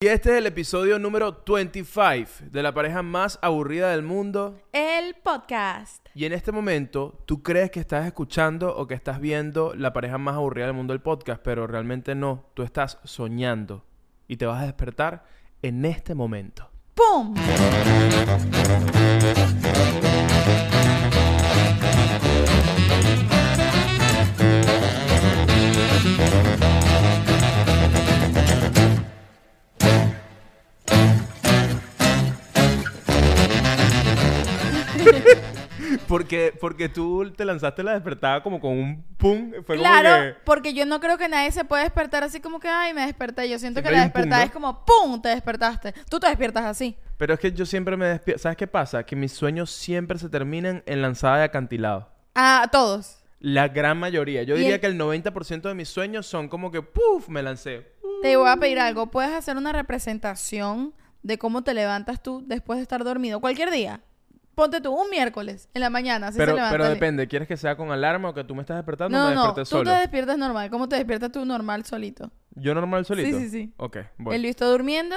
Y este es el episodio número 25 de la pareja más aburrida del mundo. El podcast. Y en este momento tú crees que estás escuchando o que estás viendo la pareja más aburrida del mundo del podcast, pero realmente no. Tú estás soñando y te vas a despertar en este momento. ¡Pum! Porque, porque tú te lanzaste la despertada como con un pum. Fue Claro, como que... porque yo no creo que nadie se puede despertar así como que, ay, me desperté. Yo siento Siempre que la pum, despertada ¿no? es como, ¡pum! Te despertaste. Tú te despiertas así. Pero es que yo siempre me despierto. ¿Sabes qué pasa? Que mis sueños siempre se terminan en lanzada de acantilado. Ah, todos. La gran mayoría. Yo diría el- que el 90% de mis sueños son como que ¡puf! Me lancé. Te voy a pedir algo. ¿Puedes hacer una representación de cómo te levantas tú después de estar dormido? Cualquier día. Ponte tú un miércoles en la mañana. Así pero, se levanta pero el- depende. ¿Quieres que sea con alarma o que tú me estás despertando o No, me no, desperté tú solo? te despiertas normal. ¿Cómo te despiertas tú normal solito? ¿Yo normal solito? sí, sí. Ok, El bueno. Luis está durmiendo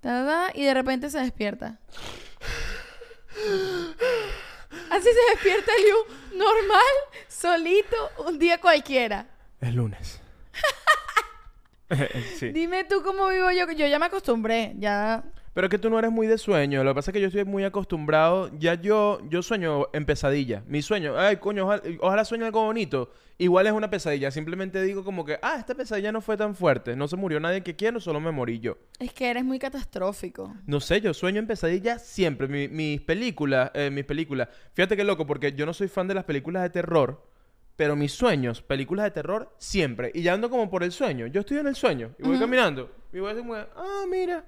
ta, ta, ta, y de repente se despierta. Así se despierta Liu, normal, solito, un día cualquiera. Es lunes. sí. Dime tú cómo vivo yo, yo ya me acostumbré, ya... Pero es que tú no eres muy de sueño. Lo que pasa es que yo estoy muy acostumbrado. Ya yo, yo sueño en pesadilla. Mi sueño, ay, coño, ojalá, ojalá sueñe algo bonito. Igual es una pesadilla. Simplemente digo como que, ah, esta pesadilla no fue tan fuerte. No se murió nadie que quiero, solo me morí yo. Es que eres muy catastrófico. No sé, yo sueño en pesadilla siempre. Mi- mis películas, eh, mis películas. Fíjate qué loco, porque yo no soy fan de las películas de terror. Pero mis sueños, películas de terror, siempre. Y ya ando como por el sueño. Yo estoy en el sueño. Y voy caminando. Y voy así como, ah, mira.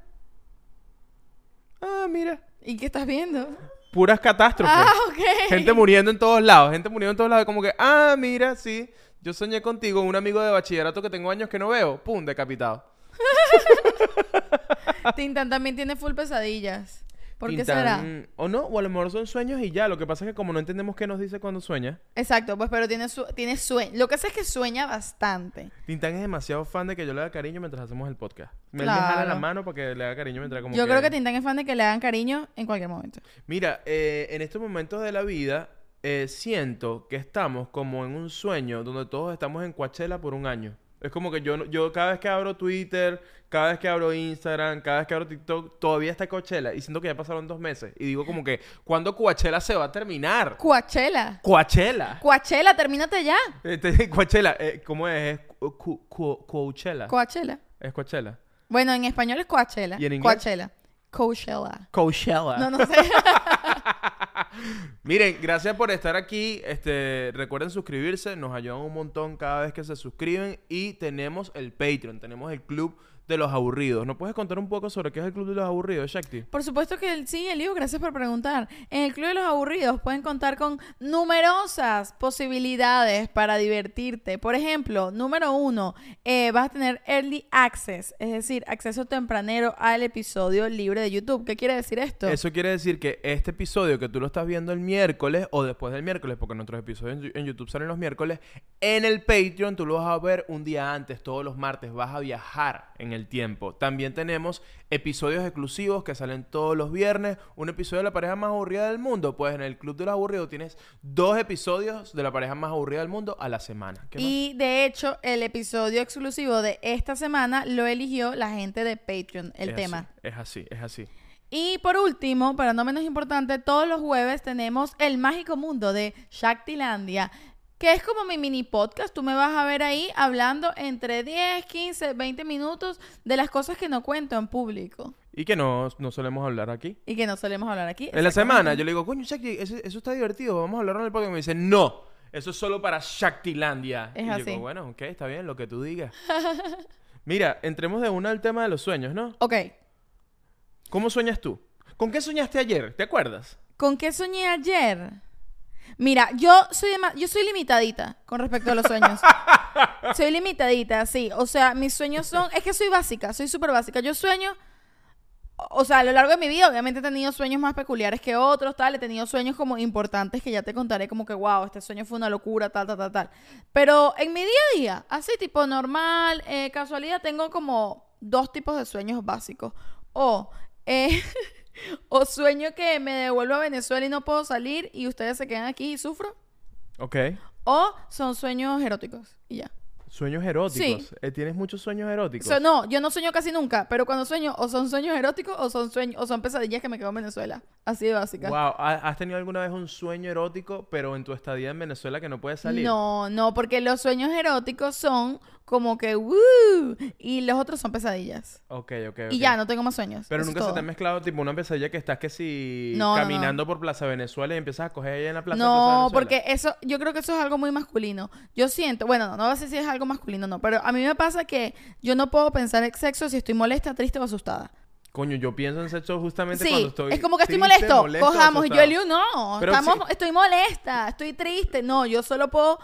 Ah, mira. ¿Y qué estás viendo? Puras catástrofes. Ah, ok. Gente muriendo en todos lados. Gente muriendo en todos lados. Como que, ah, mira, sí. Yo soñé contigo, un amigo de bachillerato que tengo años que no veo. Pum, decapitado. Tintan también tiene full pesadillas. ¿Por qué Tintán, será? O no, o a lo mejor son sueños y ya. Lo que pasa es que como no entendemos qué nos dice cuando sueña. Exacto, pues pero tiene, su tiene sueño. Lo que sé es que sueña bastante. Tintán es demasiado fan de que yo le haga cariño mientras hacemos el podcast. Me, jala la Claro. mano para que le haga cariño mientras como Yo creo que Tintan es fan de que le hagan cariño en cualquier momento. Mira, eh, en estos momentos de la vida eh, siento que estamos como en un sueño donde todos estamos en Coachella por un año. Es como que yo, no- yo cada vez que abro Twitter, cada vez que abro Instagram, cada vez que abro TikTok, todavía está Coachella. Y siento que ya pasaron dos meses. Y digo como que, ¿cuándo Coachella se va a terminar? Coachella. Coachella. Coachella, termínate ya. Este, Coachella, eh, ¿cómo es? Es cu- cu- Coachella. Coachella. es Coachella. Bueno, en español es Coachella. ¿Y en inglés? Coachella. Coachella. Coachella. No, no sé. Miren, gracias por estar aquí. Este, recuerden suscribirse, nos ayudan un montón cada vez que se suscriben y tenemos el Patreon, tenemos el club de los aburridos. ¿No puedes contar un poco sobre qué es el club de los aburridos, Shakti? Por supuesto que el- sí, Elio, gracias por preguntar. En el Club de los Aburridos pueden contar con numerosas posibilidades para divertirte. Por ejemplo, número uno, eh, vas a tener Early Access, es decir, acceso tempranero al episodio libre de YouTube. ¿Qué quiere decir esto? Eso quiere decir que este episodio que tú lo estás viendo el miércoles o después del miércoles, porque nuestros episodios en YouTube salen los miércoles, en el Patreon tú lo vas a ver un día antes, todos los martes, vas a viajar en el tiempo. También tenemos episodios exclusivos que salen todos los viernes, un episodio de la pareja más aburrida del mundo, pues en el Club de los Aburridos tienes dos episodios de la pareja más aburrida del mundo a la semana. Y de hecho, el episodio exclusivo de esta semana lo eligió la gente de Patreon, el Es tema. así, es así, es así. Y por último, para no menos importante, todos los jueves tenemos el mágico mundo de Shaktilandia, que es como mi mini podcast. Tú me vas a ver ahí hablando entre 10, 15, 20 minutos de las cosas que no cuento en público Y que no, no solemos hablar aquí. y que no solemos hablar aquí. En la semana yo le digo, coño, Shakti, eso, eso está divertido, vamos a hablarlo en el podcast. Y me dice, no, eso es solo para Shaktilandia. Es y yo así. digo, bueno, ok, está bien, lo que tú digas. Mira, entremos de una al tema de los sueños, ¿no? Ok. ¿Cómo sueñas tú? ¿Con qué soñaste ayer? ¿Te acuerdas? ¿Con qué soñé ayer? Mira, yo soy yo soy limitadita con respecto a los sueños. soy limitadita, sí. O sea, mis sueños son. Es que soy básica, soy súper básica. Yo sueño. O sea, a lo largo de mi vida, obviamente he tenido sueños más peculiares que otros, tal. He tenido sueños como importantes que ya te contaré, como que, wow, este sueño fue una locura, tal, tal, tal, tal. Pero en mi día a día, así tipo normal, eh, casualidad, tengo como dos tipos de sueños básicos. O, eh, o sueño que me devuelvo a Venezuela y no puedo salir y ustedes se quedan aquí y sufro. Ok. O son sueños eróticos y ya. Sueños eróticos. Sí. Eh, ¿Tienes muchos sueños eróticos? So, no, yo no sueño casi nunca, pero cuando sueño o son sueños eróticos o son sueños o son pesadillas que me quedo en Venezuela. Así de básica. Wow, ¿ha- ¿has tenido alguna vez un sueño erótico, pero en tu estadía en Venezuela que no puedes salir? No, no, porque los sueños eróticos son como que ¡woo! y los otros son pesadillas. Ok, ok, Y ok. ya, no tengo más sueños. Pero Eso nunca se te ha mezclado tipo una pesadilla que estás que si No, no, no. caminando por Plaza Venezuela y empiezas a coger ahí en la plaza. Plaza No, Venezuela? porque eso, yo creo que eso es algo muy masculino. Yo siento, bueno, no, no decir si es algo masculino o no, pero a mí me pasa que yo no puedo pensar en sexo si estoy molesta, triste o asustada. Coño, yo pienso en sexo justamente Sí, cuando estoy es como que estoy triste, molesto, molesto, cojamos. Y yo. Eliu, no, Pero estamos, estoy molesta, estoy triste. No, yo solo puedo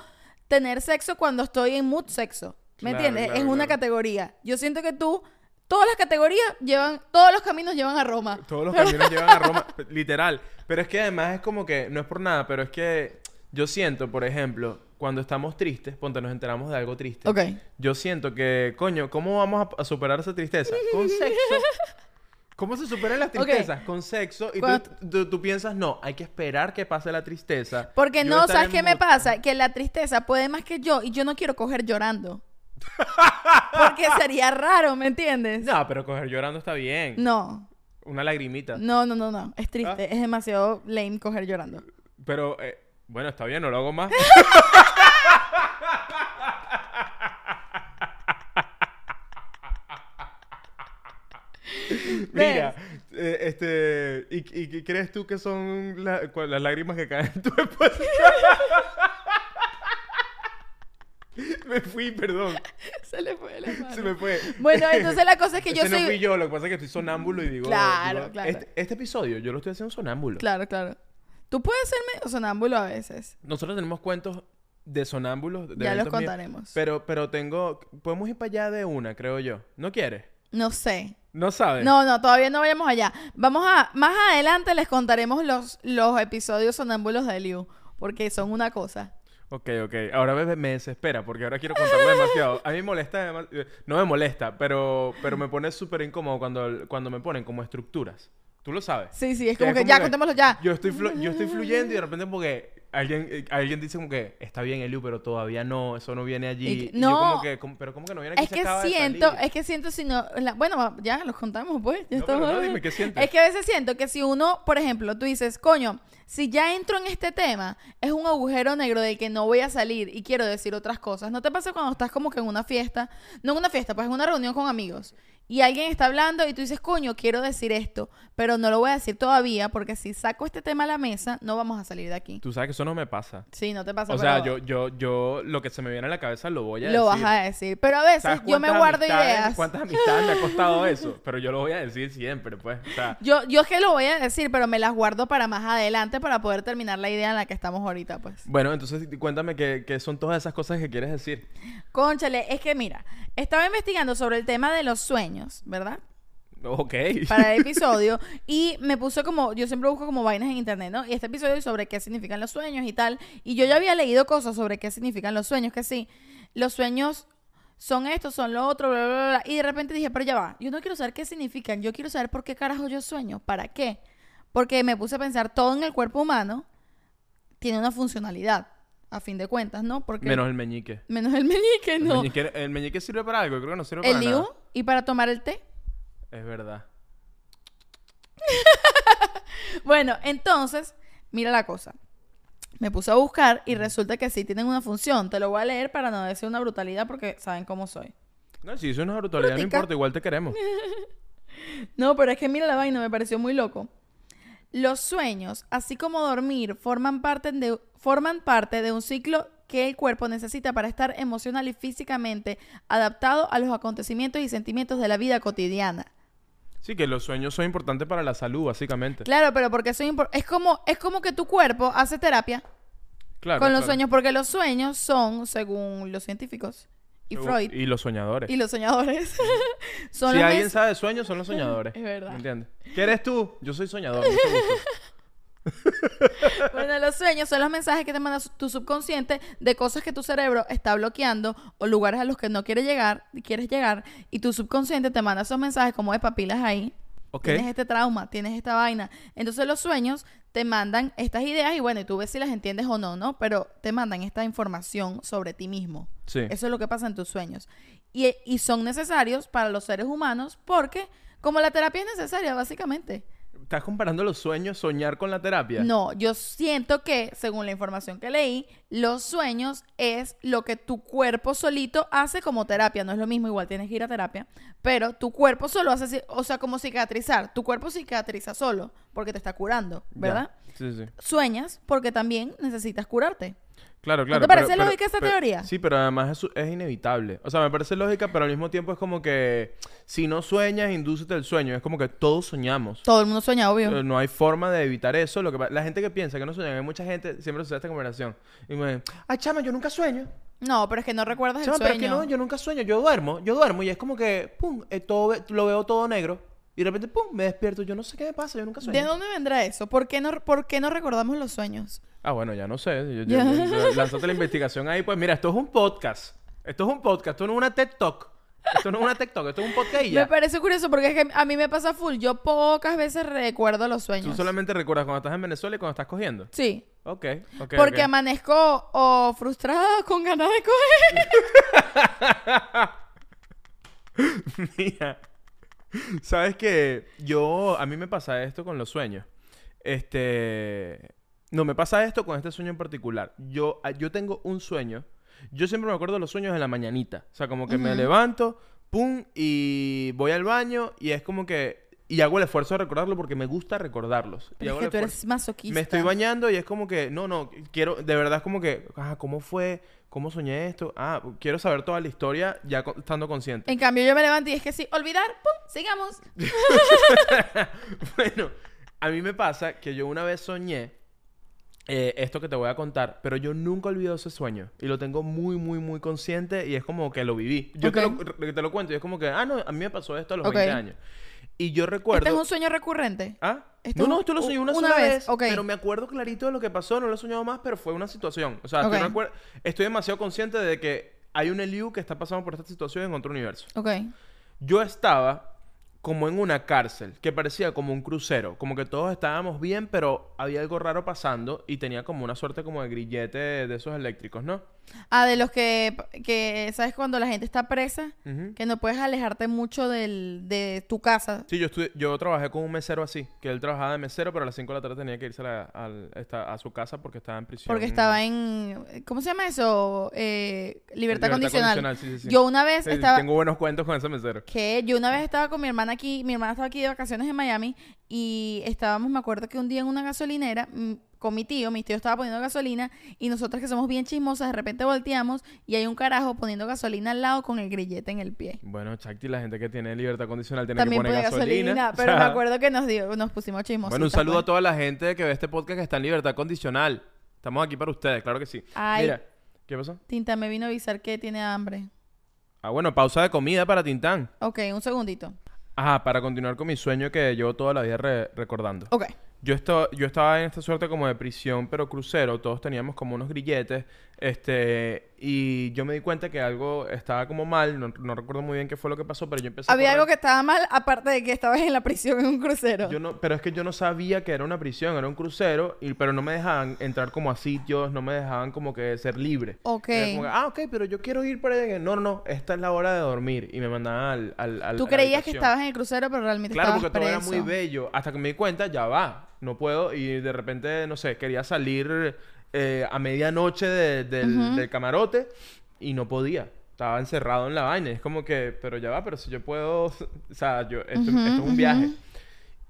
tener sexo cuando estoy en mood sexo. ¿Me Claro, entiendes? claro, es una claro. categoría. Yo siento que tú, todas las categorías llevan, todos los caminos llevan a Roma. Todos los caminos llevan a Roma, literal. Pero es que además es como que, no es por nada, pero es que yo siento, por ejemplo, cuando estamos tristes, ponte, nos enteramos de algo triste. Ok. Yo siento que, coño, ¿cómo vamos a, a superar esa tristeza? Con sexo. ¿Cómo se superan las tristezas? Con sexo. Y tú, tú- tú piensas, no, hay que esperar que pase la tristeza. Porque Yo no, ¿sabes qué me pasa? Que la tristeza puede más que yo y yo no quiero coger llorando. Porque sería raro, ¿me entiendes? No, pero coger llorando está bien. No, Una lagrimita. no, no, no, no. Es Ah. triste. Es demasiado lame coger llorando. Pero, eh, bueno, está bien, no lo hago más. Mira, eh, este, ¿y, y qué crees tú que son la- cua- las lágrimas que caen en tu esposa? me fui, perdón, Se le fue la mano. se me fue. Bueno, entonces la cosa es que yo Ese no fui soy... yo, lo que pasa es que estoy sonámbulo y digo... Claro, digo, claro. Este, este episodio yo lo estoy haciendo sonámbulo. Claro, claro. Tú puedes ser medio sonámbulo a veces. Nosotros tenemos cuentos de sonámbulos. de Ya los eventos míos, contaremos. Pero, pero tengo... Podemos ir para allá de una, creo yo. ¿No quieres? No sé. ¿No sabes? No, no, todavía no vayamos allá. Vamos a... Más adelante les contaremos los, los episodios sonámbulos de Liu. Porque son una cosa. Ok, ok. Ahora me, me desespera porque ahora quiero contarlo demasiado. A mí me molesta... eh, No me molesta, pero, pero me pone súper incómodo cuando, cuando me ponen como estructuras. Tú lo sabes. Sí, sí, es Que como que ya, contémoslo ya. Yo estoy, yo estoy fluyendo y de repente como que alguien, eh, alguien dice como que está bien, Eliu, pero todavía no, eso no viene allí. Y Y, que- yo no. como que, como- pero como que no viene aquí, Es se que acaba de siento, salir. es que siento si no, la- bueno, ya los contamos pues. ya No, pero no, dime, ¿qué sientes? Es que a veces siento que si uno, por ejemplo, tú dices, coño, si ya entro en este tema, es un agujero negro del que no voy a salir y quiero decir otras cosas. ¿No te pasa cuando estás como que en una fiesta? No en una fiesta, pues en una reunión con amigos. Y alguien está hablando y tú dices, coño, quiero decir esto, pero no lo voy a decir todavía porque si saco este tema a la mesa, no vamos a salir de aquí. Tú sabes que eso no me pasa. Sí, no te pasa. O sea, yo, yo, yo, lo que se me viene a la cabeza lo voy a Lo decir. vas a decir. Pero a veces ¿Sabes yo me guardo ideas. ¿Cuántas amistades me ha costado eso? Pero yo lo voy a decir siempre, pues. O sea, Yo, yo es que lo voy a decir, pero me las guardo para más adelante para poder terminar la idea en la que estamos ahorita, pues. bueno, entonces cuéntame qué, qué son todas esas cosas que quieres decir. Conchale, es que mira, estaba investigando sobre el tema de los sueños, ¿verdad? Ok. Para el episodio y me puse como, yo siempre busco como vainas en internet, ¿no? Y este episodio es sobre qué significan los sueños y tal. Y yo ya había leído cosas sobre qué significan los sueños, que sí, los sueños son esto, son lo otro, bla, bla, bla, bla. Y de repente dije, pero ya va, yo no quiero saber qué significan, yo quiero saber por qué carajo yo sueño, ¿para qué? Porque me puse a pensar, todo en el cuerpo humano tiene una funcionalidad, a fin de cuentas, ¿no? Porque Menos el meñique. menos el meñique, El, no. meñique. el meñique sirve para algo, creo que no sirve El para liu nada. y para tomar el té. Es verdad. Bueno, entonces, mira la cosa. Me puse a buscar y resulta que sí tienen una función. Te lo voy a leer para no decir una brutalidad porque saben cómo soy. No, si eso es una brutalidad, no Brutica. importa, igual te queremos. No, pero es que mira la vaina, me pareció muy loco. Los sueños, así como dormir, forman parte de, forman parte de un ciclo que el cuerpo necesita para estar emocional y físicamente adaptado a los acontecimientos y sentimientos de la vida cotidiana. Sí, que los sueños son importantes para la salud, básicamente. Claro, pero porque es, como es como que tu cuerpo hace terapia Claro. con los claro. sueños, porque los sueños son, según los científicos y Según- Freud Y los soñadores. y los soñadores, son si los alguien sabe de sueños, son los soñadores. Es verdad. ¿Me entiendes? ¿Qué eres tú? Yo soy soñador. Bueno, los sueños son los mensajes que te manda tu subconsciente de cosas que tu cerebro está bloqueando o lugares a los que no quiere llegar, quieres llegar, y tu subconsciente te manda esos mensajes como de papilas ahí. Ok. Tienes este trauma, tienes esta vaina. Entonces los sueños te mandan estas ideas y bueno, y tú ves si las entiendes o no, ¿no? Pero te mandan esta información sobre ti mismo. Sí. Eso es lo que pasa en tus sueños. Y, y son necesarios para los seres humanos porque, como la terapia es necesaria, básicamente. ¿Estás comparando los sueños, soñar con la terapia? No, yo siento que, según la información que leí, los sueños es lo que tu cuerpo solito hace como terapia. No es lo mismo, igual tienes que ir a terapia, pero tu cuerpo solo hace, o sea, como cicatrizar. Tu cuerpo cicatriza solo porque te está curando, Ya. ¿verdad? Sí, sí. Sueñas porque también necesitas curarte. Claro, claro. te parece lógica esa pero- teoría? Sí, pero además es, es inevitable. O sea, me parece lógica, pero al mismo tiempo es como que si no sueñas, indúcete el sueño. Es como que todos soñamos. Todo el mundo sueña, obvio. Eh, No hay forma de evitar eso. Lo que la gente que piensa que no sueña, hay mucha gente, siempre sucede esta conversación. Y me ay, chama, yo nunca sueño. No, pero es que no recuerdas el Chama, pero es sueño. que no, yo nunca sueño. Yo duermo, yo duermo. Y es como que, pum, eh, todo, lo veo todo negro. Y de repente, pum, me despierto. Yo no sé qué me pasa, yo nunca sueño. ¿De dónde vendrá eso? ¿Por qué no, por qué no recordamos los sueños? Ah, bueno, ya no sé. Yo- yo- Ya. yo- lánzate la investigación ahí. Pues mira, esto es un podcast. Esto es un podcast. Esto no es una TED Talk. Esto no es una TED Talk. Esto es un podcast y Me ya. parece curioso porque es que a mí me pasa full. Yo pocas veces recuerdo los Tú sueños. solamente recuerdas cuando estás en Venezuela y cuando estás cogiendo. Sí. Ok, ok. Porque ok. amanezco o frustrada con ganas de coger. Mira, sabes que yo, a mí me pasa esto con los sueños. Este, no, me pasa esto con este sueño en particular. Yo, ah, yo tengo un sueño. Yo siempre me acuerdo de los sueños en la mañanita. O sea, como que me levanto, pum, y voy al baño y es como que, y hago el esfuerzo de recordarlo porque me gusta recordarlos. Y hago es que el tú eres masoquista. Me estoy bañando y es como que, no, no, quiero, de verdad es como que, ah, ¿cómo fue? ¿Cómo soñé esto? Ah, quiero saber toda la historia ya co- estando consciente. En cambio, yo me levanto y es que sí, olvidar, ¡pum! Sigamos. bueno, a mí me pasa que yo una vez soñé eh, esto que te voy a contar, pero yo nunca olvido ese sueño y lo tengo muy, muy, muy consciente y es como que lo viví. Yo te, Ok. lo, te lo cuento y es como que, ah, no, a mí me pasó esto a los Ok. 20 años. Y yo recuerdo... Este es un sueño recurrente. ¿Ah? No, no, esto lo soñé una, una sola vez. Pero me acuerdo clarito de lo que pasó. No lo he soñado más, pero fue una situación. O sea, estoy, estoy demasiado consciente de que hay un Eliu que está pasando por esta situación en otro universo. Ok. Yo estaba como en una cárcel que parecía como un crucero. Como que todos estábamos bien, pero había algo raro pasando y tenía como una suerte como de grillete de esos eléctricos, ¿no? Ah, de los que, que, ¿sabes? Cuando la gente está presa, que no puedes alejarte mucho del, de tu casa. Sí, yo, yo trabajé con un mesero así, que él trabajaba de mesero, pero a las 5 de la tarde tenía que irse a, la- al- esta- a su casa porque estaba en prisión. Porque estaba en, ¿cómo se llama eso? Eh, libertad, Libertad condicional. condicional, sí, sí, sí. Yo una vez estaba... Tengo buenos cuentos con ese mesero. que yo una vez estaba con mi hermana aquí, mi hermana estaba aquí de vacaciones en Miami y estábamos, me acuerdo que un día en una gasolinera mm, con mi tío, mi tío estaba poniendo gasolina y nosotras que somos bien chismosas de repente volteamos y hay un carajo poniendo gasolina al lado con el grillete en el pie. Bueno, Chacti, la gente que tiene libertad condicional tiene También que pone poner gasolina, gasolina. o pero me acuerdo que nos dio, nos pusimos chismositas. Bueno, un saludo a toda la gente que ve este podcast que está en libertad condicional. Estamos aquí para ustedes, claro que sí. Ay. Mira, ¿qué pasó? Tinta me vino a avisar que tiene hambre. Ah, bueno, pausa de comida para Tintán. Ok, un segundito. Ajá, para continuar con mi sueño que llevo toda la vida re- recordando. Ok. Yo, esto- yo estaba en esta suerte como de prisión, pero crucero. Todos teníamos como unos grilletes. Este, y yo me di cuenta que algo estaba como mal. No, no recuerdo muy bien qué fue lo que pasó, pero yo empecé a Había correr. algo que estaba mal, aparte de que estabas en la prisión en un crucero. Yo no, pero es que yo no sabía que era una prisión, era un crucero, y, pero no me dejaban entrar como a sitios, no me dejaban como que ser libre. Ok. Era como que, ah, ok, pero yo quiero ir para allá. No, no, no, esta es la hora de dormir. Y me mandaban al, al, al- Tú a creías que estabas en el crucero, pero realmente Claro, estabas porque todo era muy bello. Hasta que me di cuenta, ya va, no puedo. Y de repente, no sé, quería salir eh, a medianoche de- del, camarote y no podía. Estaba encerrado en la vaina. Es como que, pero ya va, pero si yo puedo. O sea, yo, esto, es un viaje.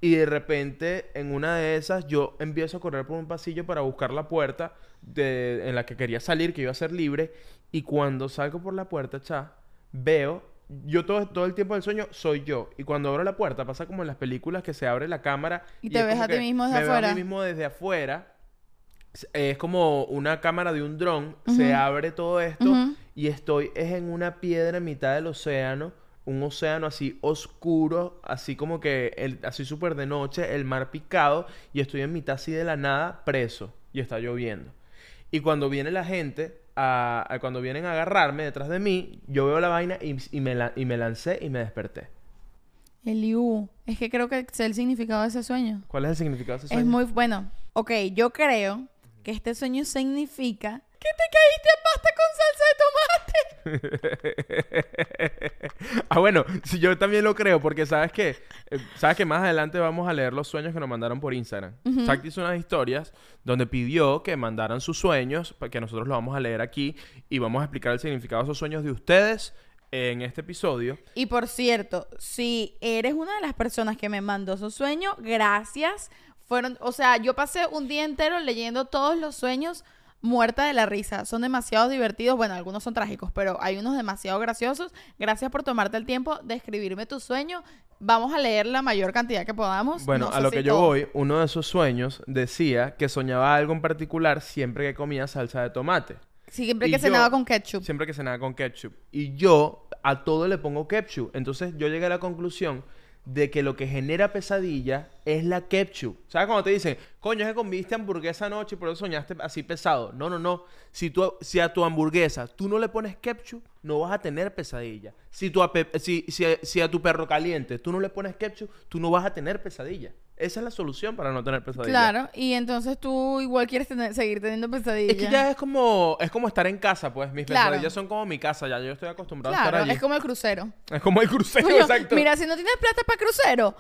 Y de repente, en una de esas, yo empiezo a correr por un pasillo para buscar la puerta de, en la que quería salir, que iba a ser libre. Y cuando salgo por la puerta, cha, veo. Yo todo, todo el tiempo del sueño soy yo. Y cuando abro la puerta, pasa como en las películas que se abre la cámara. Y te es ves a ti que mismo desde me veo a afuera. mí mismo desde afuera. Es- Es como una cámara de un dron. Se abre todo esto. Y estoy es en una piedra en mitad del océano. un océano así oscuro, así como que, el, así súper de noche, el mar picado, y estoy en mitad así de la nada, preso, y está lloviendo. Y cuando viene la gente, a, a- cuando vienen a agarrarme detrás de mí, yo veo la vaina y, y me, la- y me lancé y me desperté. Eliú, es que creo que sé el significado de ese sueño. ¿Cuál es el significado de ese Es sueño? muy bueno. Ok, yo creo que este sueño significa que te caíste en pasta con salsa de tomate. ah, bueno, sí, yo también lo creo, porque sabes que, sabes que más adelante vamos a leer los sueños que nos mandaron por Instagram. Ujú. Zack hizo unas historias donde pidió que mandaran sus sueños, para que nosotros los vamos a leer aquí y vamos a explicar el significado de esos sueños de ustedes en este episodio. Y por cierto, si eres una de las personas que me mandó su sueño, gracias. Fueron, o sea, yo pasé un día entero leyendo todos los sueños muerta de la risa. Son demasiado divertidos. Bueno, algunos son trágicos, pero hay unos demasiado graciosos. Gracias por tomarte el tiempo de escribirme tu sueño. Vamos a leer la mayor cantidad que podamos. Bueno, No a lo si que yo voy, uno de esos sueños decía que soñaba algo en particular siempre que comía salsa de tomate. Siempre Y que yo- cenaba con ketchup. Siempre que cenaba con ketchup. Y yo a todo le pongo ketchup. Entonces yo llegué a la conclusión de que lo que genera pesadilla es la ketchup. ¿Sabes cuando te dicen, coño, es que comiste hamburguesa anoche y por eso soñaste así pesado? No, no, no. Si, tú, si a tu hamburguesa tú no le pones ketchup, no vas a tener pesadilla. Si, tu si, si, si a tu perro caliente tú no le pones ketchup, tú no vas a tener pesadilla. Esa es la solución para no tener pesadilla. Claro, y entonces tú igual quieres tener- seguir teniendo pesadillas. Es que ya es como, es como estar en casa, pues. Mis Claro. pesadillas son como mi casa, ya yo estoy acostumbrado a estar allí. es como el crucero. Es como el crucero, exacto. Mira, si no tienes plata para crucero,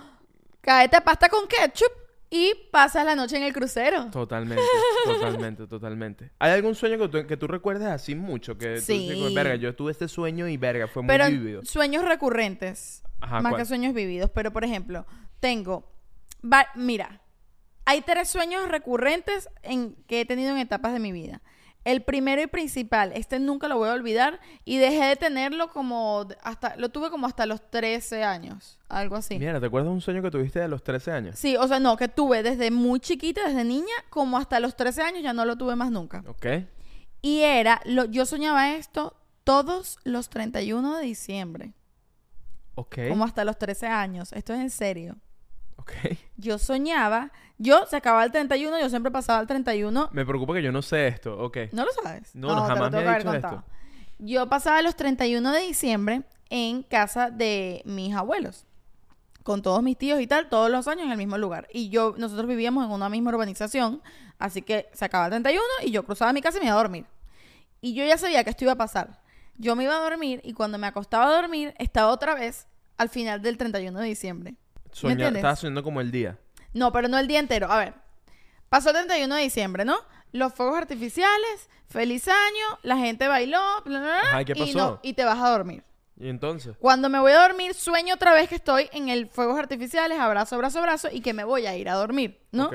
cáete a pasta con ketchup y pasas la noche en el crucero. Totalmente, totalmente, totalmente. ¿Hay algún sueño que tú, que tú recuerdes así mucho? Que tú Sí. dices, verga, yo tuve este sueño y verga, fue muy Pero vívido. sueños recurrentes, Ajá, más ¿cuál? que sueños vividos. Pero, por ejemplo, tengo... va- mira, hay tres sueños recurrentes en, que he tenido en etapas de mi vida. El primero y principal, este nunca lo voy a olvidar y dejé de tenerlo como hasta lo tuve como hasta los 13 años, algo así. Mira, ¿te acuerdas de un sueño que tuviste de los 13 años? Sí, o sea, no, que tuve desde muy chiquita, desde niña, como hasta los 13 años, ya no lo tuve más nunca. Ok. Y era, lo, yo soñaba esto todos los 31 de diciembre, Ok. como hasta los 13 años, esto es en serio. Ok. Yo soñaba, yo se acababa el 31, yo siempre pasaba el 31, Me preocupa que yo no sé esto. Ok. ¿no lo sabes? No, no, te lo jamás me haber dicho contado. Yo pasaba los 31 de diciembre en casa de mis abuelos. Con todos mis tíos y tal, todos los años en el mismo lugar. Y yo, nosotros vivíamos en una misma urbanización, así que se acababa el 31 y yo cruzaba mi casa y me iba a dormir. Y yo ya sabía que esto iba a pasar. Yo me iba a dormir y cuando me acostaba a dormir, estaba otra vez al final del 31 de diciembre. Soña-? Estaba soñando como el día. No, pero no el día entero. A ver, pasó el 31 de diciembre, ¿no? Los fuegos artificiales, feliz año, la gente bailó, bla, bla, bla, Ajá, ¿y qué y, pasó? no- y te vas a dormir. ¿Y entonces? Cuando me voy a dormir, sueño otra vez que estoy en el fuegos artificiales, abrazo, abrazo, abrazo, y que me voy a ir a dormir, ¿no?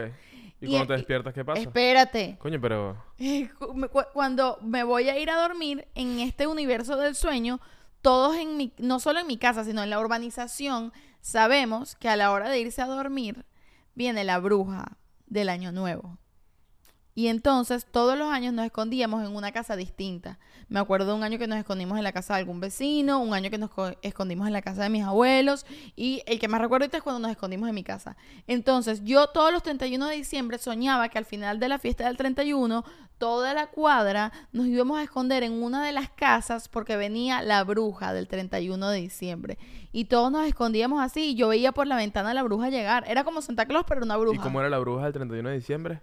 ¿Y, Y- cuando te despiertas qué pasa? Espérate. Coño, pero... Cuando me voy a ir a dormir en este universo del sueño, todos en mi, no solo en mi casa, sino en la urbanización, sabemos que a la hora de irse a dormir viene la bruja del año nuevo. Y entonces todos los años nos escondíamos en una casa distinta. Me acuerdo de un año que nos escondimos en la casa de algún vecino, un año que nos co- escondimos en la casa de mis abuelos y el que más recuerdo ahorita es cuando nos escondimos en mi casa. Entonces yo todos los 31 de diciembre soñaba que al final de la fiesta del 31 toda la cuadra nos íbamos a esconder en una de las casas porque venía la bruja del 31 de diciembre. Y todos nos escondíamos así y yo veía por la ventana a la bruja llegar. Era como Santa Claus pero una bruja. ¿Y cómo era la bruja del 31 de diciembre?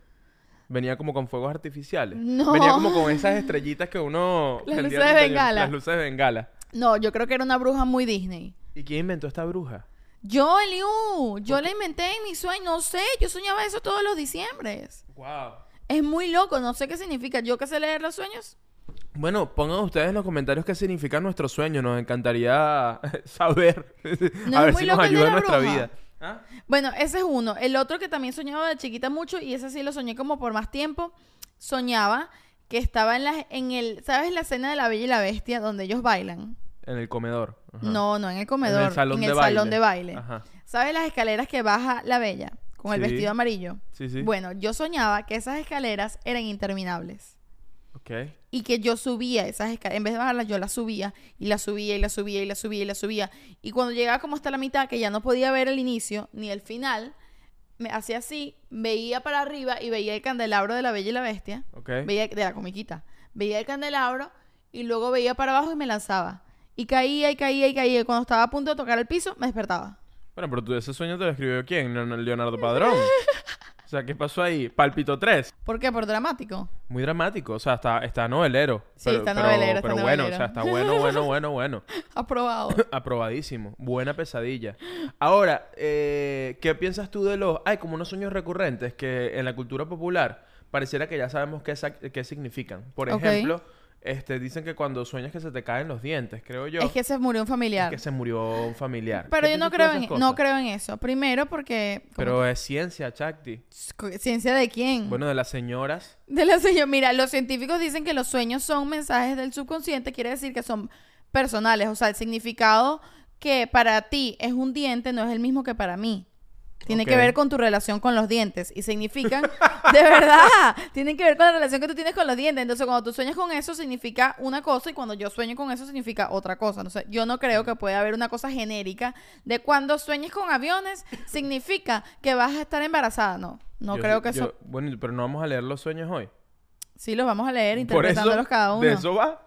Venía como con fuegos artificiales. No. Venía como con esas estrellitas que uno... Las luces de 31 bengala. Las luces de bengala. No, yo creo que era una bruja muy Disney. ¿Y quién inventó esta bruja? Yo, Eliu, yo la inventé en mi sueño, no sé, yo soñaba eso todos los diciembres. Wow. Es muy loco, no sé qué significa. Yo que sé leer los sueños. Bueno, pongan ustedes en los comentarios qué significa nuestro sueño. Nos encantaría saber. No a es ver muy si nos ayuda en nuestra bruja. vida. ¿Ah? Bueno, ese es uno. El otro que también soñaba de chiquita mucho, y ese sí lo soñé como por más tiempo, soñaba que estaba en, la, en el, ¿sabes la escena de la Bella y la Bestia donde ellos bailan? En el comedor. Ajá. No, no en el comedor, En el salón, de, salón baile. de baile. Ajá. ¿Sabes las escaleras que baja la Bella con el vestido amarillo? Sí, sí. Bueno, yo soñaba que esas escaleras eran interminables. Y que yo subía esas escaleras, en vez de bajarlas, yo las subía y las subía y las subía y las subía y las subía. Y cuando llegaba como hasta la mitad, que ya no podía ver el inicio ni el final, me hacía así, veía para arriba y veía el candelabro de la Bella y la Bestia, veía de la comiquita, veía el candelabro y luego veía para abajo y me lanzaba. Y caía y caía y caía. Y cuando estaba a punto de tocar el piso, me despertaba. Bueno, pero tú ese sueño te lo escribió quién? Leon- Leonardo Padrón. o sea, ¿qué pasó ahí? Palpito 3. ¿Por qué? Por dramático. Muy dramático, o sea, está, está novelero. Sí, está pero, novelero, está Pero bueno, o sea, está bueno, bueno, bueno, bueno. Aprobado. Aprobadísimo. Buena pesadilla. Ahora, eh, ¿qué piensas tú de los... Hay como unos sueños recurrentes que en la cultura popular pareciera que ya sabemos qué, qué significan. Por ejemplo, este, dicen que cuando sueñas que se te caen los dientes, creo yo, es que se murió un familiar. que se murió un familiar. Pero ¿Qué yo no creo, en, cosas? no creo en eso. Primero porque... Pero es ciencia, Chakti. ¿Ciencia de quién? Bueno, de las señoras. De la señora. Mira, los científicos dicen que los sueños son mensajes del subconsciente, quiere decir que son personales. O sea, el significado que para ti es un diente no es el mismo que para mí. Tiene que ver con tu relación con los dientes. Y significan, de verdad, tienen que ver con la relación que tú tienes con los dientes. Entonces, cuando tú sueñas con eso, significa una cosa. Y cuando yo sueño con eso, significa otra cosa. Entonces, yo no creo que pueda haber una cosa genérica de cuando sueñes con aviones, significa que vas a estar embarazada. No, no Yo- creo que yo- eso. Bueno, pero no vamos a leer los sueños hoy. Sí, los vamos a leer interpretándolos eso, cada uno. de eso va.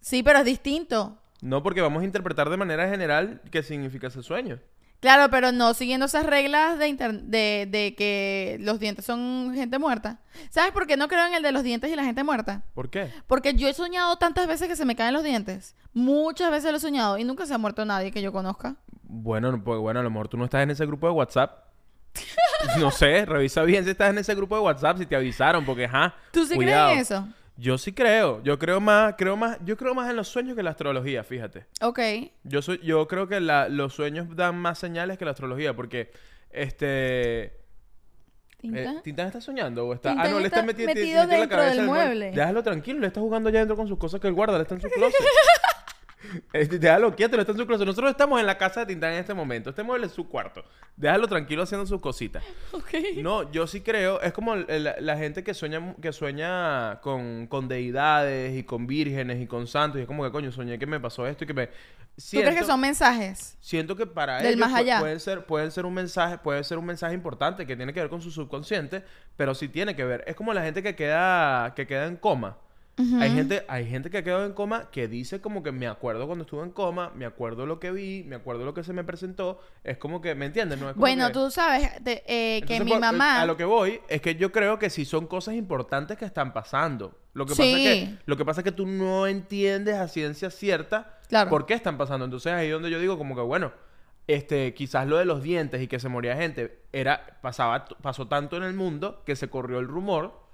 Sí, pero es distinto. No, porque vamos a interpretar de manera general qué significa ese sueño. Claro, pero no siguiendo esas reglas de, inter- de, de que los dientes son gente muerta. ¿Sabes por qué no creo en el de los dientes y la gente muerta? ¿Por qué? Porque yo he soñado tantas veces que se me caen los dientes. Muchas veces lo he soñado y nunca se ha muerto nadie que yo conozca. Bueno, no, pues bueno, a lo mejor tú no estás en ese grupo de WhatsApp. no sé, revisa bien si estás en ese grupo de WhatsApp, si te avisaron, porque ajá. ¿Tú sí cuidado. crees en eso? Yo sí creo. Yo creo más, creo más, yo creo más en los sueños que en la astrología, fíjate. Ok. Yo soy, yo creo que la- los sueños dan más señales que la astrología, porque este. ¿Tinta? Eh, ¿Tintán está soñando o está.? Tintán ah, no, le está está meti- metido metiendo la dentro cabeza del el mueble. Déjalo tranquilo, le está jugando allá adentro con sus cosas que el guarda, le está en su closet. Déjalo quieto, le está en su closet. Nosotros estamos en la casa de Tintán en este momento. Este mueble es su cuarto. Déjalo tranquilo haciendo sus cositas. No, yo sí creo, es como el- el- la gente que sueña, que sueña con, con deidades y con vírgenes y con santos. Y es como que, coño, soñé que me pasó esto y que me... ¿Tú crees que son mensajes? siento que para Del ellos más pu- allá? pueden ser, pueden ser un mensaje, puede ser un mensaje importante que tiene que ver con su subconsciente, pero sí tiene que ver. Es como la gente que queda, que queda en coma. Hay gente, hay gente que quedó en coma que dice como que me acuerdo cuando estuve en coma, me acuerdo lo que vi, me acuerdo lo que se me presentó. Es como que, ¿me entiendes? No es como Bueno, que- tú sabes te- eh, que mi por- mamá... A lo que voy es que yo creo que sí son cosas importantes que están pasando. Lo que, pasa, es que, lo que pasa es que tú no entiendes a ciencia cierta Claro. por qué están pasando. Entonces ahí es donde yo digo como que, bueno, este, quizás lo de los dientes y que se moría gente era, pasaba, pasó tanto en el mundo que se corrió el rumor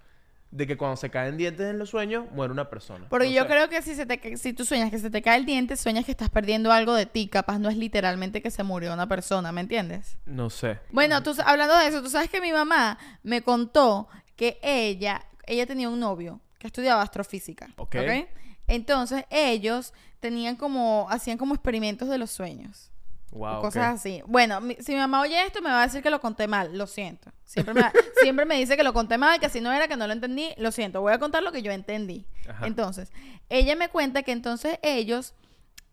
de que cuando se caen dientes en los sueños, muere una persona. Porque No yo sé. creo que si, se te, si tú sueñas que se te cae el diente, sueñas que estás perdiendo algo de ti. Capaz no es literalmente que se murió una persona, ¿me entiendes? No sé. Bueno, tú, hablando de eso, tú sabes que mi mamá me contó que ella, ella tenía un novio que estudiaba astrofísica. Ok. ¿ok? Entonces ellos tenían como, hacían como experimentos de los sueños. Wow. cosas así. Bueno, mi- si mi mamá oye esto, me va a decir que lo conté mal. Lo siento. Siempre me, siempre me dice que lo conté mal, que si no era, que no lo entendí. Lo siento. Voy a contar lo que yo entendí. Ajá. Entonces, ella me cuenta que entonces ellos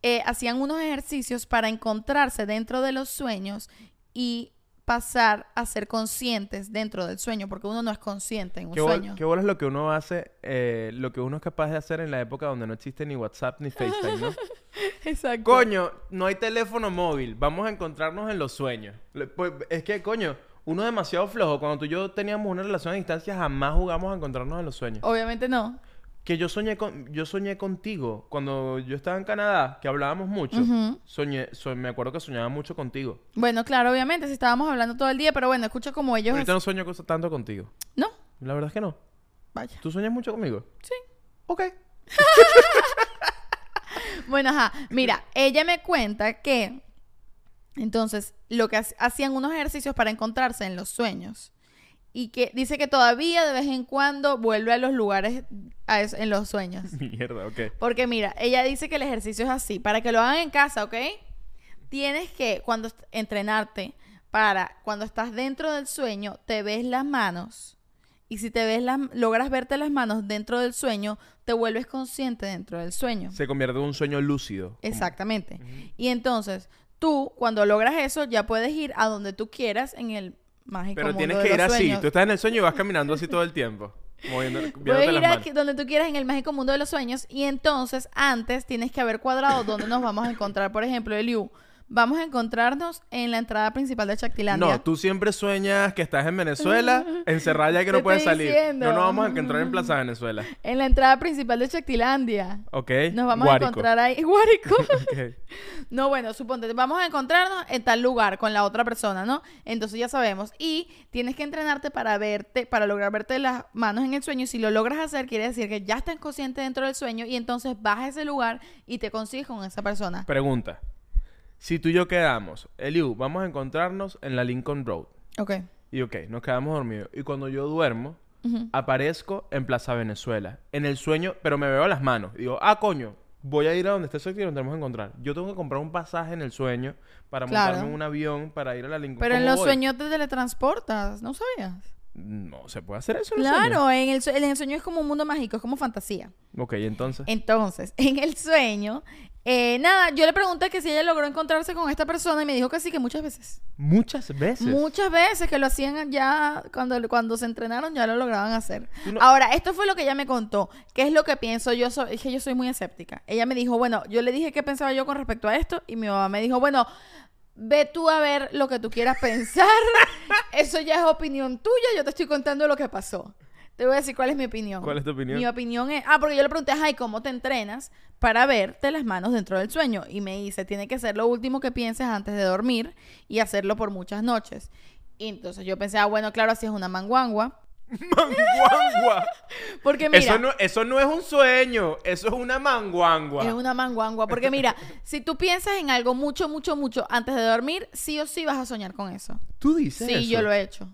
eh, hacían unos ejercicios para encontrarse dentro de los sueños y pasar a ser conscientes dentro del sueño, porque uno no es consciente en un ¿Qué, sueño. qué bola es lo que uno hace, eh, lo que uno es capaz de hacer en la época donde no existe ni WhatsApp ni FaceTime, ¿no? Exacto. coño, no hay teléfono móvil, vamos a encontrarnos en los sueños. Pues es que, coño, uno es demasiado flojo. Cuando tú y yo teníamos una relación a distancia, jamás jugamos a encontrarnos en los sueños. Obviamente no. Que yo soñé con, yo soñé contigo cuando yo estaba en Canadá, que hablábamos mucho. Soñé, so- me acuerdo que soñaba mucho contigo. Bueno, claro, obviamente, si estábamos hablando todo el día, pero bueno, escucha como ellos... Ahorita no sueño tanto contigo. No, La verdad es que no. vaya. ¿Tú sueñas mucho conmigo? Sí. Ok. Bueno, ajá. Mira, ella me cuenta que entonces lo que ha- hacían unos ejercicios para encontrarse en los sueños y que dice que todavía de vez en cuando vuelve a los lugares a en los sueños. Mierda, ok. Porque mira, ella dice que el ejercicio es así, para que lo hagan en casa, ¿ok? Tienes que cuando entrenarte para cuando estás dentro del sueño te ves las manos Y si te ves las, logras verte las manos dentro del sueño, te vuelves consciente dentro del sueño. Se convierte en un sueño lúcido. Exactamente. Y entonces, tú, cuando logras eso, ya puedes ir a donde tú quieras en el mágico Pero mundo tienes de que ir los así. sueños. Tú estás en el sueño y vas caminando así todo el tiempo. Moviendo, Puedes ir las manos. aquí donde tú quieras en el mágico mundo de los sueños y entonces antes tienes que haber cuadrado dónde nos vamos a encontrar. Por ejemplo, Eliu, vamos a encontrarnos en la entrada principal de Chactilandia. No, tú siempre sueñas que estás en Venezuela, encerrada ya que no puedes salir. diciendo. No nos vamos a encontrar en Plaza Venezuela. En la entrada principal de Chactilandia. ¿Ok? Nos vamos Guárico. a encontrar ahí. Guárico. Ok. No, bueno, suponte, vamos a encontrarnos en tal lugar con la otra persona, ¿no? Entonces ya sabemos. Y tienes que entrenarte para verte, para lograr verte las manos en el sueño. Y si lo logras hacer, quiere decir que ya estás consciente dentro del sueño y entonces vas a ese lugar y te consigues con esa persona. Pregunta. Si tú y yo quedamos, Eliu, vamos a encontrarnos en la Lincoln Road. Ok. Y ok, nos quedamos dormidos. Y cuando yo duermo, aparezco en Plaza Venezuela. En el sueño, pero me veo las manos. Y digo, ah, coño, voy a ir a donde esté ese y nos tenemos que encontrar. Yo tengo que comprar un pasaje en el sueño para Claro. montarme en un avión para ir a la Lincoln. Pero en ¿Cómo los voy? sueños te teletransportas, ¿no sabías? No, ¿se puede hacer eso en? Claro, en el, en el sueño es como un mundo mágico, es como fantasía. Ok, entonces. Entonces, en el sueño, eh, nada, yo le pregunté que si ella logró encontrarse con esta persona y me dijo que sí, que muchas veces. Muchas veces. Muchas veces que lo hacían ya, cuando, cuando se entrenaron ya lo lograban hacer. No- Ahora, esto fue lo que ella me contó. ¿Qué es lo que pienso? Yo soy, es que yo soy muy escéptica. Ella me dijo, bueno, yo le dije qué pensaba yo con respecto a esto y mi mamá me dijo, bueno, ve tú a ver lo que tú quieras pensar. Eso ya es opinión tuya, yo te estoy contando lo que pasó. Te voy a decir cuál es mi opinión. ¿Cuál es tu opinión? Mi opinión es... Ah, porque yo le pregunté, ay, ¿cómo te entrenas para verte las manos dentro del sueño? Y me dice, tiene que ser lo último que pienses antes de dormir y hacerlo por muchas noches. Y entonces yo pensé, ah, bueno, claro, así es una manguangua. ¡Manguangua! Porque mira... Eso no, eso no es un sueño, eso es una manguangua. Es una manguangua. Porque mira, si tú piensas en algo mucho, mucho, mucho antes de dormir, sí o sí vas a soñar con eso. ¿Tú dices Sí, eso? yo lo he hecho.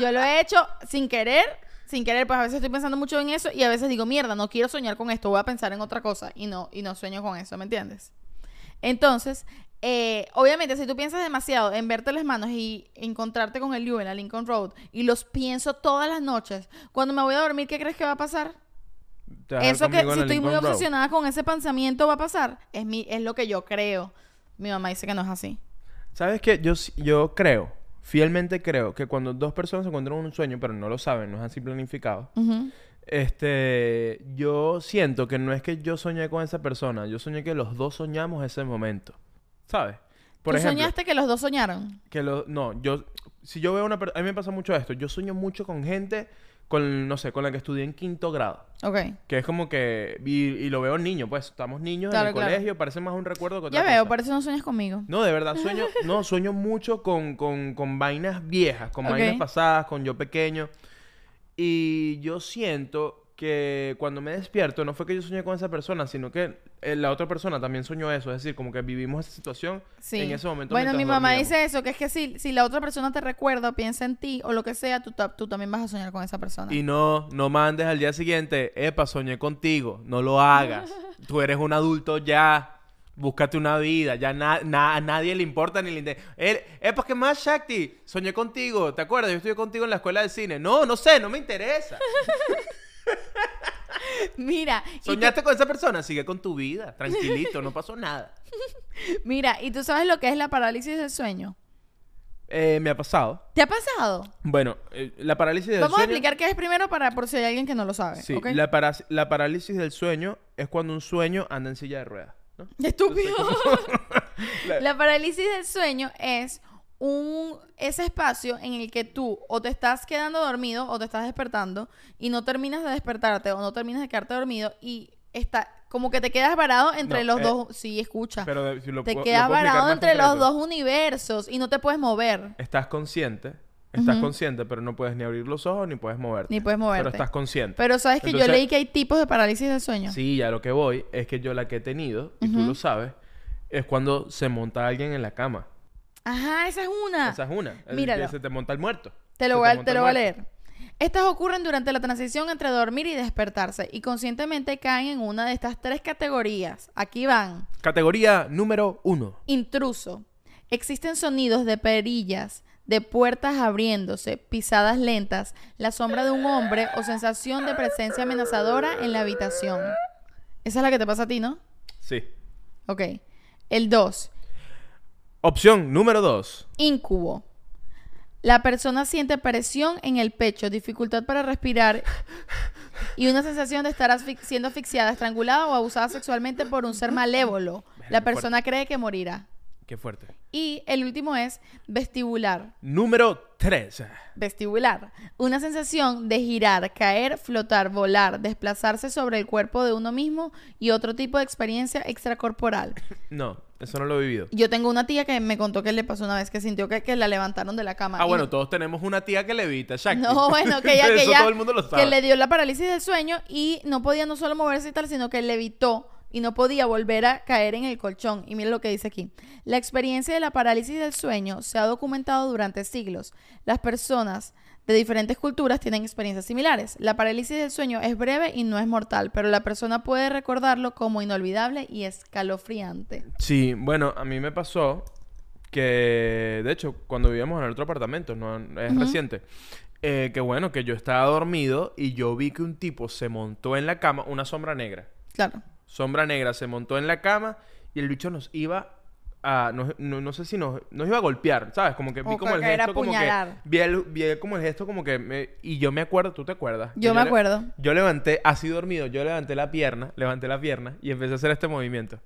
Yo lo he hecho sin querer. Sin querer, pues a veces estoy pensando mucho en eso y a veces digo, mierda, no quiero soñar con esto, voy a pensar en otra cosa y no, y no sueño con eso, ¿me entiendes? Entonces, eh, obviamente, si tú piensas demasiado en verte las manos y encontrarte con el Liu en la Lincoln Road y los pienso todas las noches, cuando me voy a dormir, ¿qué crees que va a pasar? Eso que si estoy muy Road. obsesionada con ese pensamiento va a pasar, es, mi, es lo que yo creo. Mi mamá dice que no es así. ¿Sabes qué? Yo, yo creo, fielmente creo, que cuando dos personas se encuentran en un sueño, pero no lo saben, no es así planificado, este, yo siento que no es que yo soñé con esa persona, yo soñé que los dos soñamos ese momento. ¿Sabes? Por ¿Tú ejemplo, soñaste que los dos soñaron? que lo, no, yo, si yo veo una persona, a mí me pasa mucho esto, yo sueño mucho con gente, con, no sé, con la que estudié en quinto grado. Ok. Que es como que, y, y lo veo niño, pues, estamos niños en el claro. colegio, parece más un recuerdo que otra Ya veo, cosa. eso no sueñas conmigo. No, de verdad, sueño, no, sueño mucho con, con, con vainas viejas, con vainas pasadas, con yo pequeño. Y yo siento que cuando me despierto, no fue que yo soñé con esa persona, sino que eh, la otra persona también soñó eso. Es decir, como que vivimos esa situación Sí. en ese momento. Bueno, mi mamá dormíamos. dice eso, que es que si, si la otra persona te recuerda o piensa en ti o lo que sea, tú, tú también vas a soñar con esa persona. Y no, no mandes al día siguiente, epa, soñé contigo, no lo hagas. Tú eres un adulto ya. Búscate una vida, ya na- na- a nadie le importa ni le interesa. Epa, ¿qué más, Shakti? Soñé contigo, ¿te acuerdas? Yo estuve contigo en la escuela de cine. No, no sé, no me interesa. Mira, ¿Soñaste con esa persona? Sigue con tu vida, tranquilito, no pasó nada. mira, ¿y tú sabes lo que es la parálisis del sueño? Eh, me ha pasado. ¿Te ha pasado? Bueno, eh, la parálisis del Vamos a sueño... explicar qué es primero para por si hay alguien que no lo sabe. Sí, ¿ok? la, para- la parálisis del sueño es cuando un sueño anda en silla de ruedas. ¿no? Estúpido. La- La parálisis del sueño es un ese espacio en el que tú o te estás quedando dormido o te estás despertando y no terminas de despertarte o no terminas de quedarte dormido y está como que te quedas varado entre No, los eh, dos, sí, escucha. Pero de- si lo te lo quedas varado entre los dos universos y no te puedes mover, Estás consciente, estás consciente, pero no puedes ni abrir los ojos ni puedes moverte. ni puedes moverte. Pero estás consciente. Pero sabes que yo leí que hay tipos de parálisis del sueño. Sí, ya lo que voy es que yo la que he tenido, y tú lo sabes, es cuando se monta alguien en la cama. Ajá, esa es una. Esa es una. El Míralo. que se te monta el muerto. Te lo voy te el lo voy a leer. Estas ocurren durante la transición entre dormir y despertarse y conscientemente caen en una de estas tres categorías. Aquí van. Categoría número uno. Intruso. Existen sonidos de perillas de puertas abriéndose, pisadas lentas, la sombra de un hombre o sensación de presencia amenazadora en la habitación. Esa es la que te pasa a ti, ¿no? Sí. Ok. El 2. Opción número dos. Incubo. La persona siente presión en el pecho, dificultad para respirar y una sensación de estar asfix- siendo asfixiada, estrangulada o abusada sexualmente por un ser malévolo. La persona cree que morirá. Qué fuerte. Y el último es vestibular. Número tres. Vestibular. Una sensación de girar, caer, flotar, volar, desplazarse sobre el cuerpo de uno mismo y otro tipo de experiencia extracorporal. No, eso no lo he vivido. Yo tengo una tía que me contó que le pasó una vez que sintió que, que la levantaron de la cama. Ah, y bueno, no- todos tenemos una tía que levita, Shakti. No, bueno, que ella, que ella- todo el mundo lo sabe. que le dio la parálisis del sueño y no podía no solo moverse y tal, sino que levitó y no podía volver a caer en el colchón. Y mira lo que dice aquí. La experiencia de la parálisis del sueño se ha documentado durante siglos. Las personas de diferentes culturas tienen experiencias similares. La parálisis del sueño es breve y no es mortal, pero la persona puede recordarlo como inolvidable y escalofriante. Sí, bueno, a mí me pasó que, de hecho, cuando vivíamos en el otro apartamento, no es reciente, eh, que bueno, que yo estaba dormido y yo vi que un tipo se montó en la cama, una sombra negra, Claro. Sombra negra se montó en la cama y el bicho nos iba a, no, no- no sé si nos, nos iba a golpear, ¿sabes? Como que vi O como el que gesto, como que, vi, el- vi como el gesto como que, me- y yo me acuerdo, ¿tú te acuerdas? Yo me le- acuerdo. Yo levanté, así dormido, yo levanté la pierna, levanté la pierna y empecé a hacer este movimiento.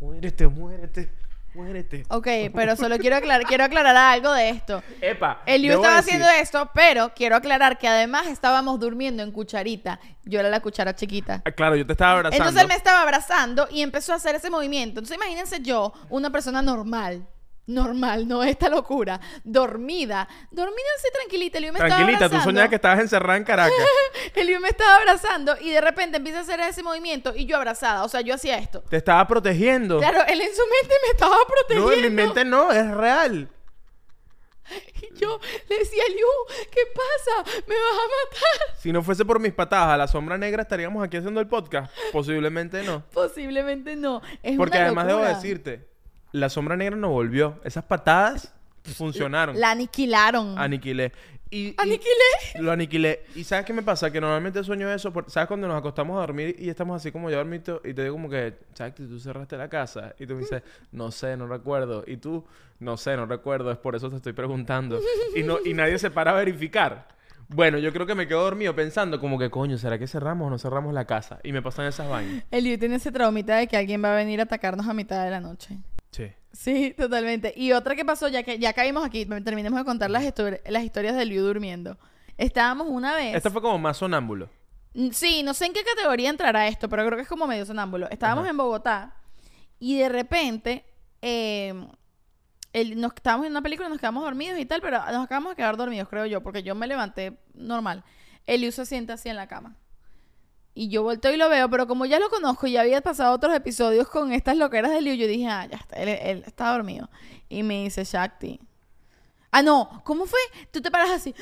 Muérete, muérete, muérete. Ok, pero solo quiero aclarar, quiero aclarar algo de esto. Epa. Eliu debo estaba decir- haciendo esto, pero quiero aclarar que además estábamos durmiendo en cucharita. Yo era la cuchara chiquita. Ah, Claro, yo te estaba abrazando. Entonces él me estaba abrazando y empezó a hacer ese movimiento. Entonces imagínense yo, una persona normal. Normal, no esta locura. Dormida. Dormida así tranquilita. Eliu me Tranquilita, estaba tú soñabas que estabas encerrada en Caracas. Eliu me estaba abrazando y de repente empieza a hacer ese movimiento y yo abrazada. O sea, yo hacía esto. te estaba protegiendo. Claro, él en su mente me estaba protegiendo. no, en mi mente no, es real. Y yo le decía, Eliu, ¿qué pasa? ¿Me vas a matar? Si no fuese por mis patadas a la sombra negra, estaríamos aquí haciendo el podcast. Posiblemente no. Posiblemente no. Es Porque una además debo decirte, la sombra negra no volvió. Esas patadas funcionaron. La aniquilaron. Aniquilé. Y, y- ¿Aniquilé? Lo aniquilé. ¿Y sabes qué me pasa? Que normalmente sueño eso. por- ¿Sabes cuando nos acostamos a dormir y estamos así como ya dormido? Y te digo como que, Chacti, tú cerraste la casa. Y tú me dices, no sé, no recuerdo. Y tú, no sé, no recuerdo. Es por eso te estoy preguntando. Y, no, y nadie se para a verificar. Bueno, yo creo que me quedo dormido pensando como que, coño, ¿será que cerramos o no cerramos la casa? Y me pasan esas vainas. Eliu tiene ese traumita de que alguien va a venir a atacarnos a mitad de la noche. Sí. Totalmente. Y otra que pasó, ya que ya caímos aquí, terminemos de contar las, histori- las historias de Liu durmiendo. Estábamos una vez. Este fue como más sonámbulo. Mm, Sí, no sé en qué categoría entrará esto, pero creo que es como medio sonámbulo. Estábamos Ajá. en Bogotá y de repente eh, el- nos estábamos en una película, nos quedamos dormidos y tal, pero nos acabamos de quedar dormidos, creo yo, porque yo me levanté normal. Eliu se sienta así en la cama. Y yo volteo y lo veo, pero como ya lo conozco y había pasado otros episodios con estas loqueras de Liu, yo dije, ah, ya está, él, él está dormido. Y me dice, Shakti. Ah, no, ¿cómo fue? Tú te paras así.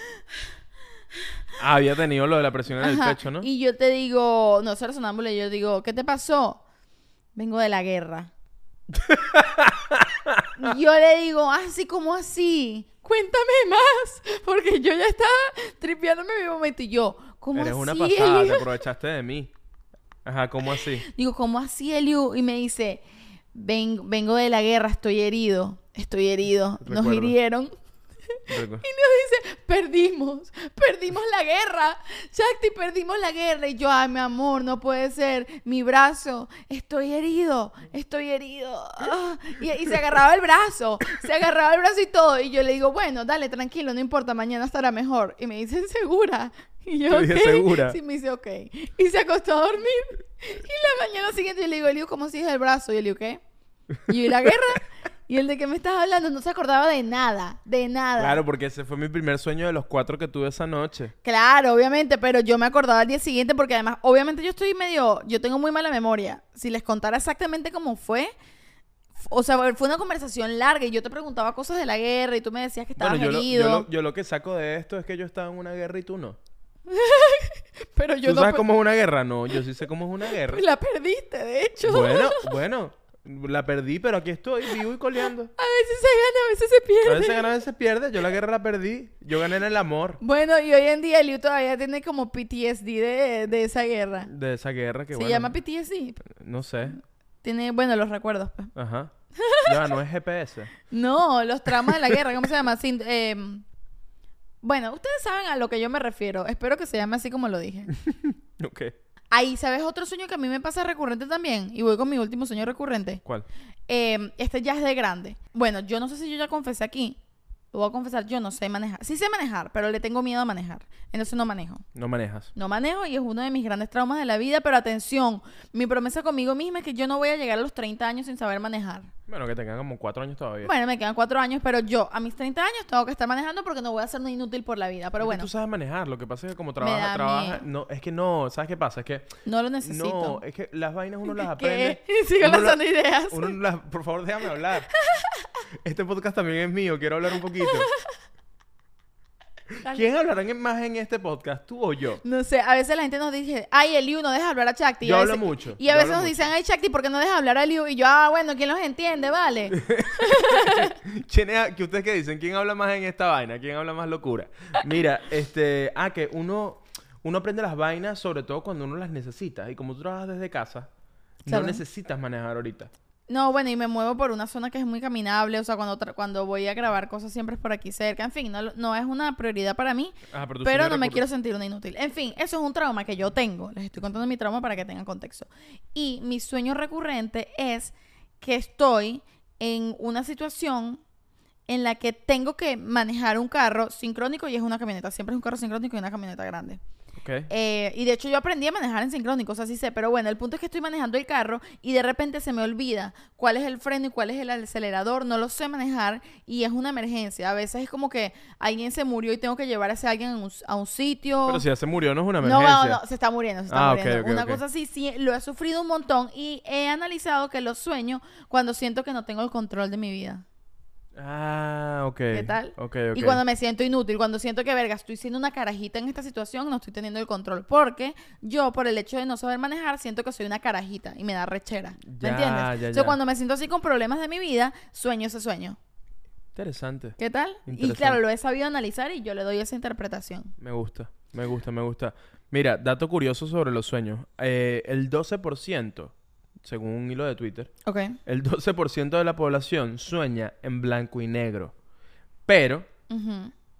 Ah, había tenido lo de la presión en el pecho, ¿no? Y yo te digo, no, soy sonámbula, y yo digo, ¿qué te pasó? Vengo de la guerra. Yo le digo, así como así. Cuéntame más, porque yo ya estaba tripeándome mi momento y yo, ¿cómo Eres así? una pasada, te Eliu? aprovechaste de mí. Ajá, ¿cómo así? Digo, ¿cómo así, Eliu? Y me dice, "Ven- vengo de la guerra, estoy herido, estoy herido. Nos Recuerdo. hirieron. Recu- Y nos dice, perdimos, perdimos la guerra. Shakti, perdimos la guerra. Y yo, ay, mi amor, no puede ser. Mi brazo, estoy herido, estoy herido. Ah, Y, y se agarraba el brazo, se agarraba el brazo y todo. Y yo le digo, bueno, dale, tranquilo, no importa, mañana estará mejor. Y me dice, ¿segura? Y yo, Te dije. "Segura". Sí, me dice, ok. Y se acostó a dormir. Y la mañana siguiente yo le digo, Eliu, ¿cómo sigues el brazo? Y Eliu, ¿qué? Y yo, ¿y la guerra? Y el de que me estás hablando no se acordaba de nada, de nada. Claro, porque ese fue mi primer sueño de los cuatro que tuve esa noche. Claro, obviamente, pero yo me acordaba al día siguiente porque además, obviamente yo estoy medio, yo tengo muy mala memoria. Si les contara exactamente cómo fue, o sea, fue una conversación larga y yo te preguntaba cosas de la guerra y tú me decías que estabas Bueno, yo lo, herido, yo, lo, yo lo que saco de esto es que yo estaba en una guerra y tú no. pero yo ¿Tú no sabes cómo es una guerra? No, yo sí sé cómo es una guerra. la perdiste, de hecho. Bueno, bueno. La perdí, pero aquí estoy, vivo y coleando. A veces se gana, a veces se A pierde. veces gana, a veces pierde. Yo la guerra la perdí. Yo gané en el amor Bueno, y hoy en día Eliu todavía tiene como PTSD de, de esa guerra. de esa guerra que Se bueno, llama PTSD. No sé. Tiene, bueno, los recuerdos, pues. Ajá. Ya, no es GPS. No, los traumas de la guerra, ¿cómo se llama? Sin- em, bueno, ustedes saben a lo que yo me refiero. Espero que se llame así como lo dije. Ok. Ahí, ¿sabes otro sueño que a mí me pasa recurrente también? Y voy con mi último sueño recurrente. ¿Cuál? Em, este ya es de grande. Bueno, yo no sé si yo ya confesé aquí. Lo voy a confesar, yo no sé manejar. Sí sé manejar, pero le tengo miedo a manejar. Entonces no manejo. No manejas. No manejo y es uno de mis grandes traumas de la vida, pero atención, mi promesa conmigo misma es que yo no voy a llegar a los 30 años sin saber manejar. Bueno, que tengan como cuatro años todavía. Bueno, me quedan cuatro años, pero yo a mis 30 años tengo que estar manejando porque no voy a ser inútil por la vida. Pero Es que bueno, Tú sabes manejar. Lo que pasa es que como trabaja, trabaja. No, es que no. ¿Sabes qué pasa? Es que. no lo necesito. No, es que las vainas uno las aprende. La- lanzando ideas. Uno no las- por favor, déjame hablar. Este podcast también es mío, quiero hablar un poquito. Dale. ¿Quién hablará más en este podcast, tú o yo? No sé, a veces la gente nos dice, ay, Eliu, no deja hablar a Chakti. Yo hablo mucho, Y a veces nos mucho. dicen, ay, Chakti, ¿por qué no dejas hablar a Eliu? Y yo, ah, bueno, ¿quién los entiende? Vale. ¿Quién es, que ustedes qué dicen? ¿Quién habla más en esta vaina? ¿Quién habla más locura? Mira, este, ah, que uno, uno aprende las vainas sobre todo cuando uno las necesita. Y como tú trabajas desde casa, no necesitas manejar ahorita. No, bueno, y me muevo por una zona que es muy caminable. O sea, cuando, tra- cuando voy a grabar cosas siempre es por aquí cerca. En fin, no, no es una prioridad para mí. Ah, pero no me quiero sentir una inútil. En fin, eso es un trauma que yo tengo. Les estoy contando mi trauma para que tengan contexto. Y mi sueño recurrente es que estoy en una situación en la que tengo que manejar un carro sincrónico y es una camioneta. Siempre es un carro sincrónico y una camioneta grande. Eh, y de hecho yo aprendí a manejar en sincrónico, o sea, sí sé, pero bueno, el punto es que estoy manejando el carro y de repente se me olvida cuál es el freno y cuál es el acelerador, no lo sé manejar y es una emergencia. A veces es como que alguien se murió y tengo que llevar a ese alguien a un, a un sitio. Pero si ya se murió, no es una No, emergencia. no, no, se está muriendo, se está Ah, muriendo. ok, Una cosa así, sí, lo he sufrido un montón y he analizado que los sueño cuando siento que no tengo el control de mi vida. Ah, ok. ¿Qué tal? Ok, ok. Y cuando me siento inútil, cuando siento que, verga, estoy siendo una carajita en esta situación, no estoy teniendo el control. Porque yo, por el hecho de no saber manejar, siento que soy una carajita y me da rechera. ¿Me Ya, entiendes? ya, ya. cuando me siento así con problemas de mi vida, sueño ese sueño. Interesante. ¿Qué tal? Y Interesante. claro, lo he sabido analizar y yo le doy esa interpretación. Me gusta, me gusta, me gusta. Mira, dato curioso sobre los sueños. Eh, el 12%, según un hilo de Twitter, el 12% de la población sueña en blanco y negro. Pero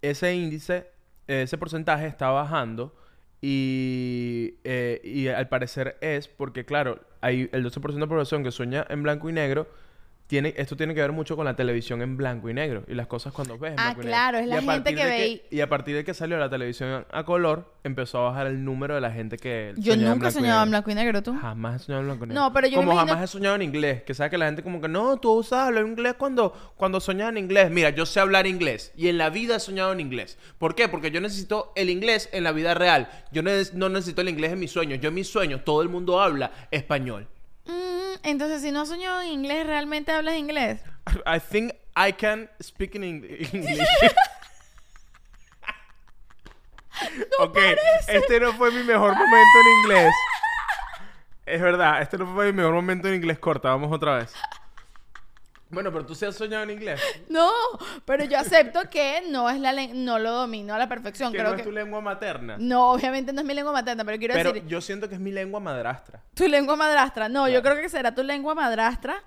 ese índice, ese porcentaje está bajando y, eh, y al parecer es porque, claro, hay el 12% de la población que sueña en blanco y negro. Tiene, esto tiene que ver mucho con la televisión en blanco y negro y las cosas cuando ves en Ah, blanco y negro. claro, es la a gente que ve Y a partir de que salió la televisión a color, empezó a bajar el número de la gente que Yo nunca he soñado en blanco y negro, ¿tú? Jamás he soñado en blanco y negro. No, pero yo me Como imagino- jamás he soñado en inglés. Que sabe que la gente como que, no, tú usas hablar inglés cuando, cuando soñas en inglés. Mira, yo sé hablar inglés. Y en la vida he soñado en inglés. ¿Por qué? Porque yo necesito el inglés en la vida real. Yo no necesito el inglés en mis sueños. Yo en mis sueños, todo el mundo habla español. Entonces, si no has soñado en inglés, ¿realmente hablas inglés? I think I can speak in Eng- English. ok, este no fue mi mejor momento en inglés. Es verdad, este no fue mi mejor momento en inglés corta. Vamos otra vez. Bueno, pero tú sí has soñado en inglés. No, pero yo acepto que no es la no lo domino a la perfección. Que Creo no que es tu lengua materna. no, obviamente no es mi lengua materna, pero quiero Pero decir yo siento que es mi lengua madrastra. tu lengua madrastra. No, yo creo que será tu lengua madrastra.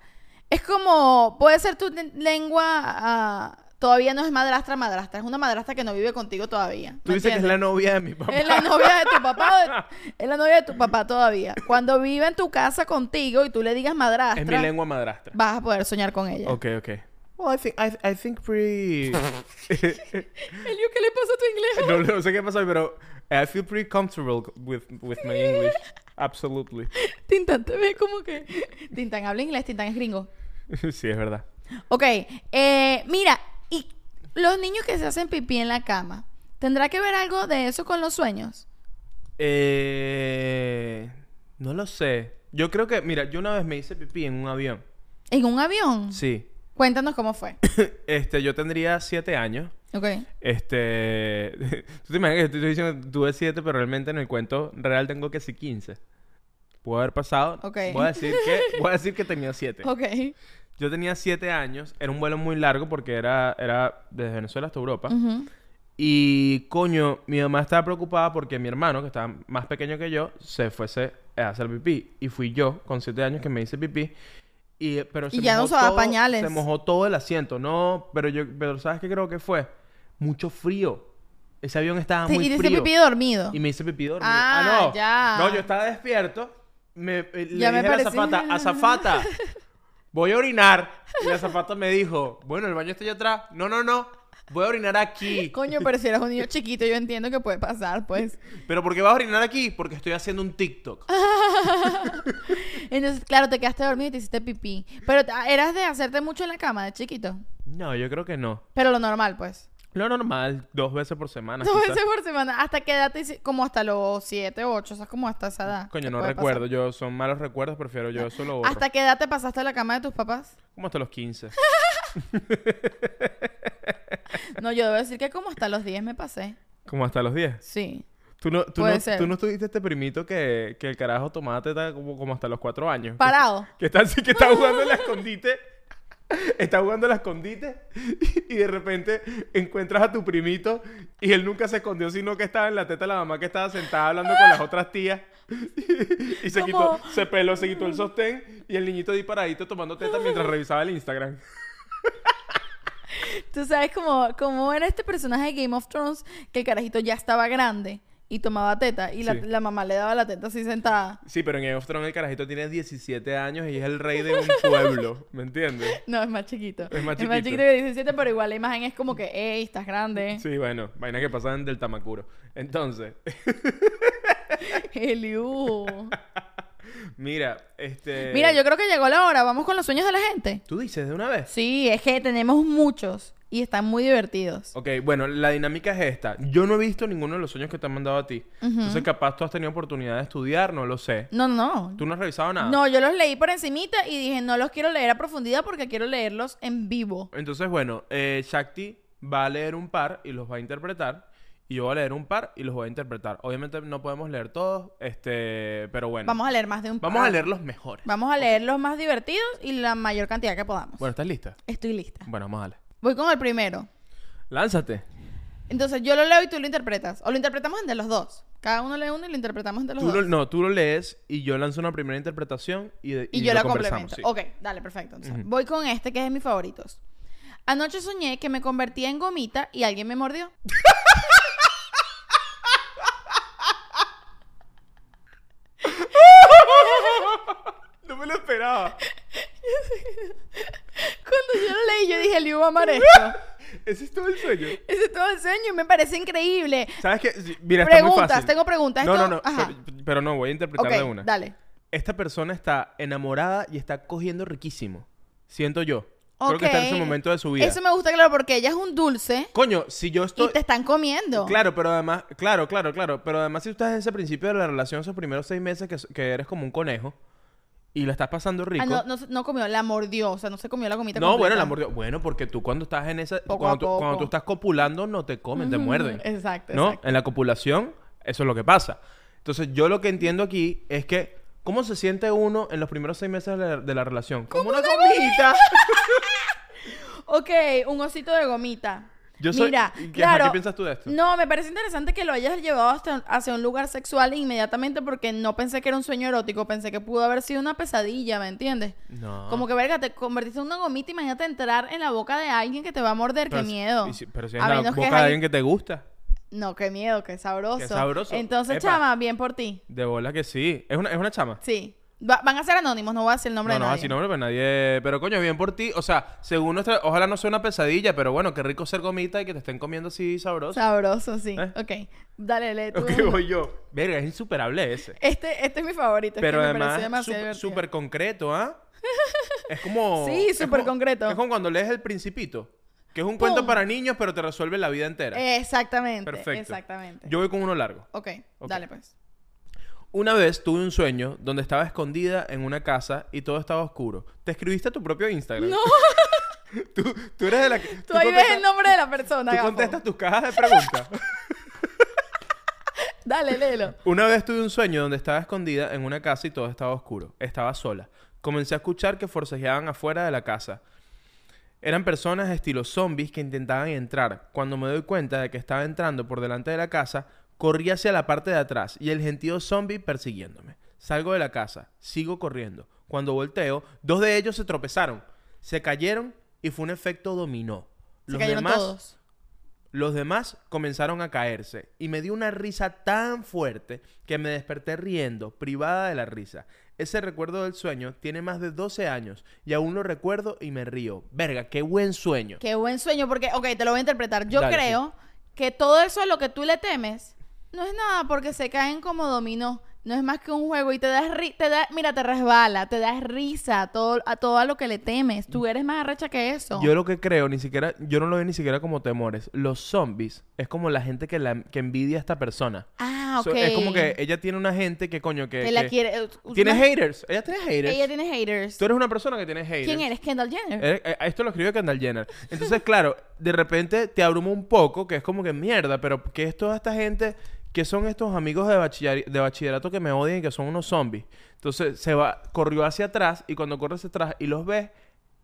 Es como puede ser tu le- lengua ah, todavía no es madrastra madrastra, es una madrastra que no vive contigo todavía. Tú ¿me dices que es la novia de mi papá. Es la novia de tu papá, es la novia de tu papá todavía. Cuando vive en tu casa contigo y tú le digas madrastra, Es mi lengua madrastra. vas a poder soñar con ella. Ok, ok. Well, I think, I, I think pretty... Elio, ¿qué le pasa a tu inglés? no, no sé qué pasó, pero I feel pretty comfortable with, with my English. Absolutely. Tintan te ve como que. Tintan habla inglés, Tintan es gringo. sí, es verdad. Ok, eh, mira, y los niños que se hacen pipí en la cama, ¿tendrá que ver algo de eso con los sueños? Eh, no lo sé. Yo creo que, mira, yo una vez me hice pipí en un avión. ¿En un avión? Sí. Cuéntanos cómo fue. Este, yo tendría siete años. Ok. Este, tú te imaginas que estoy diciendo tuve siete, pero realmente en el cuento real tengo que sí 15. Pudo haber pasado. Ok. Voy a decir que, voy a decir que tenía siete. Ok. Yo tenía siete años. Era un vuelo muy largo porque era, era desde Venezuela hasta Europa. Ujú. Y coño, mi mamá estaba preocupada porque mi hermano, que estaba más pequeño que yo, se fuese a hacer pipí. Y fui yo, con siete años, que me hice pipí. Y, pero Y ya no mojó todo- pañales. Se mojó todo el asiento. No, pero yo, pero ¿sabes qué creo que fue? Mucho frío. Ese avión estaba muy y te frío. pipí dormido. Y me hice pipí dormido. Ah, no. ya. No, yo estaba despierto. Me, eh, le Ya me dije a la azafata, azafata, voy a orinar. Y la azafata me dijo, bueno, el baño está allá atrás. No, no, no. Voy a orinar aquí. Coño, pero si eres un niño chiquito, yo entiendo que puede pasar, pues. ¿Pero por qué vas a orinar aquí? Porque estoy haciendo un TikTok. Entonces, claro, te quedaste dormido y te hiciste pipí. Pero te- eras de hacerte mucho en la cama de chiquito. No, yo creo que no. Pero lo normal, pues. Lo normal, dos veces por semana. Dos quizás. veces por semana. ¿Hasta qué edad te hici- Como hasta los 7, 8. O sea, como hasta esa edad. Coño, no recuerdo. pasar. Yo son malos recuerdos, prefiero yo eso lo borro. ¿Hasta qué edad te pasaste a la cama de tus papás? Como hasta los 15. No, yo debo decir que como hasta los 10 me pasé. Como hasta los 10. Sí. ¿Tú no, tú no, tú no tuviste este primito que, que el carajo tomaba teta como, como hasta los 4 años? Parado. Que está así, que está jugando el escondite. Está jugando el escondite. Y de repente encuentras a tu primito. Y él nunca se escondió, sino que estaba en la teta de la mamá que estaba sentada hablando con las otras tías. Y se quitó, se peló, se quitó el sostén. Y el niñito ahí paradito tomando teta mientras revisaba el Instagram. Tú sabes cómo, cómo era este personaje de Game of Thrones que el carajito ya estaba grande y tomaba teta y la, Sí. la mamá le daba la teta así sentada. Sí, pero en Game of Thrones el carajito tiene 17 años y es el rey de un pueblo. ¿Me entiendes? No, es más chiquito. Es más Es más chiquito. chiquito que 17, pero igual la imagen es como que, ey, estás grande. Sí, bueno, vainas que pasan del Tamacuro. Entonces, Eliú. Mira, este. Mira, yo creo que llegó la hora. Vamos con los sueños de la gente. Tú dices de una vez. Sí, es que tenemos muchos y están muy divertidos. Ok, bueno, la dinámica es esta. Yo no he visto ninguno de los sueños que te han mandado a ti. Entonces, capaz tú has tenido oportunidad de estudiar, no lo sé. No, no. ¿Tú no has revisado nada? No, yo los leí por encimita y dije, no los quiero leer a profundidad porque quiero leerlos en vivo. Entonces, bueno, eh, Shakti va a leer un par y los va a interpretar. Y yo voy a leer un par y los voy a interpretar. Obviamente no podemos leer todos, este, pero bueno. Vamos a leer más de un Vamos a par. leer los mejores. Vamos a leer los más divertidos y la mayor cantidad que podamos. Bueno, ¿estás lista? Estoy lista. Bueno, vamos a darle. Voy con el primero. Lánzate. Entonces yo lo leo y tú lo interpretas. O lo interpretamos entre los dos. Cada uno lee uno y lo interpretamos entre los Tú lo- dos. no, tú lo lees y yo lanzo una primera interpretación y, de- y, y yo lo la complemento. sí. Ok, dale, perfecto. Entonces. Voy con este que es de mis favoritos. Anoche soñé que me convertía en gomita y alguien me mordió. me lo esperaba. Cuando yo lo leí, yo dije, Liu va a amar esto. Ese es todo el sueño. Ese es todo el sueño y me parece increíble. ¿Sabes qué? Mira, está muy Preguntas, fácil. tengo preguntas. No, no, no. Pero, pero no, voy a interpretar de una. dale. Esta persona está enamorada y está cogiendo riquísimo. Siento yo. Creo que está en ese Ok. momento de su vida. Eso me gusta, claro, porque ella es un dulce Coño, si yo estoy... y te están comiendo. Claro, pero además... Claro, claro, claro. Pero además si tú estás en ese principio de la relación, esos primeros seis meses que, que eres como un conejo y la estás pasando rico... Ah, no, no, no comió, la mordió. O sea, no se comió la gomita No, bueno, la mordió. Bueno, porque tú cuando estás en esa... Poco cuando, tú, cuando poco. tú estás copulando no te comen, te muerden. Exacto, ¿No? exacto. En la copulación, eso es lo que pasa. Entonces, yo lo que entiendo aquí es que, ¿cómo se siente uno en los primeros seis meses de la, de la relación? Como una gomita. Ok, un osito de gomita. Yo soy- Mira, ¿qué- claro. qué piensas tú de esto? No, me parece interesante que lo hayas llevado hasta, hacia un lugar sexual inmediatamente porque no pensé que era un sueño erótico, pensé que pudo haber sido una pesadilla, ¿me entiendes? No. Como que, verga, te convertiste en una gomita, imagínate entrar en la boca de alguien que te va a morder, Pero qué miedo. si- pero si es en la boca de alguien que te gusta. No, qué miedo, qué sabroso. Qué sabroso. Entonces, Epa. chama, bien por ti. De bola que sí. Es una, es una chama. Sí. Va- van a ser anónimos, no voy a decir el nombre No, de no, nadie. así nombre, pero nadie. Pero coño, bien por ti. O sea, según nuestra. Ojalá no sea una pesadilla, pero bueno, qué rico ser gomita y que te estén comiendo así sabroso. Sabroso, sí. ¿Eh? Ok. Dale, lee tú. Ok, voy yo. Verga, es insuperable ese. Este, este es mi favorito. es Pero que me pareció además, súper concreto, ¿ah? es como. Sí, es súper concreto. Es como cuando lees El Principito. Que es un ¡Pum! cuento para niños, pero te resuelve la vida entera. Exactamente. Perfecto. Exactamente. Yo voy con uno largo. Ok, Ok. dale pues. Una vez tuve un sueño donde estaba escondida en una casa y todo estaba oscuro. ¿Te escribiste a tu propio Instagram? No, Tú, tú eres de la que. tú ahí ves el nombre de la persona. Tú gafo. contestas tus cajas de preguntas. Dale, léelo. Una vez tuve un sueño donde estaba escondida en una casa y todo estaba oscuro. Estaba sola. Comencé a escuchar que forcejeaban afuera de la casa. Eran personas estilo zombies que intentaban entrar. Cuando me doy cuenta de que estaba entrando por delante de la casa, corrí hacia la parte de atrás y el gentío zombie persiguiéndome. Salgo de la casa, sigo corriendo. Cuando volteo, dos de ellos se tropezaron, se cayeron y fue un efecto dominó. Los demás todos. los demás comenzaron a caerse y me dio una risa tan fuerte que me desperté riendo, privada de la risa. Ese recuerdo del sueño tiene más de 12 años y aún lo recuerdo y me río. Verga, qué buen sueño. Qué buen sueño, porque, ok, te lo voy a interpretar. Yo Dale, creo que todo eso a lo que tú le temes no es nada porque se caen como dominó. No es más que un juego y te das ri- te da, mira, te resbala, te das risa a todo, a todo a lo que le temes. Tú eres más arrecha que eso. Yo lo que creo, ni siquiera, yo no lo veo ni siquiera como temores. Los zombies es como la gente que, la, que envidia a esta persona. ah, ok. So, es como que ella tiene una gente que coño que... Que la que- quiere. eh, Tiene una- haters. Ella tiene haters. Ella tiene haters. Tú eres una persona que tiene haters. ¿Quién eres? Kendall Jenner. Eh, eh, esto lo escribe Kendall Jenner. Entonces, claro, de repente te abruma un poco, que es como que mierda, pero ¿qué es toda esta gente? ¿Qué son estos amigos de, bachiller- de bachillerato que me odian y que son unos zombies? Entonces, se va, corrió hacia atrás y cuando corre hacia atrás y los ves,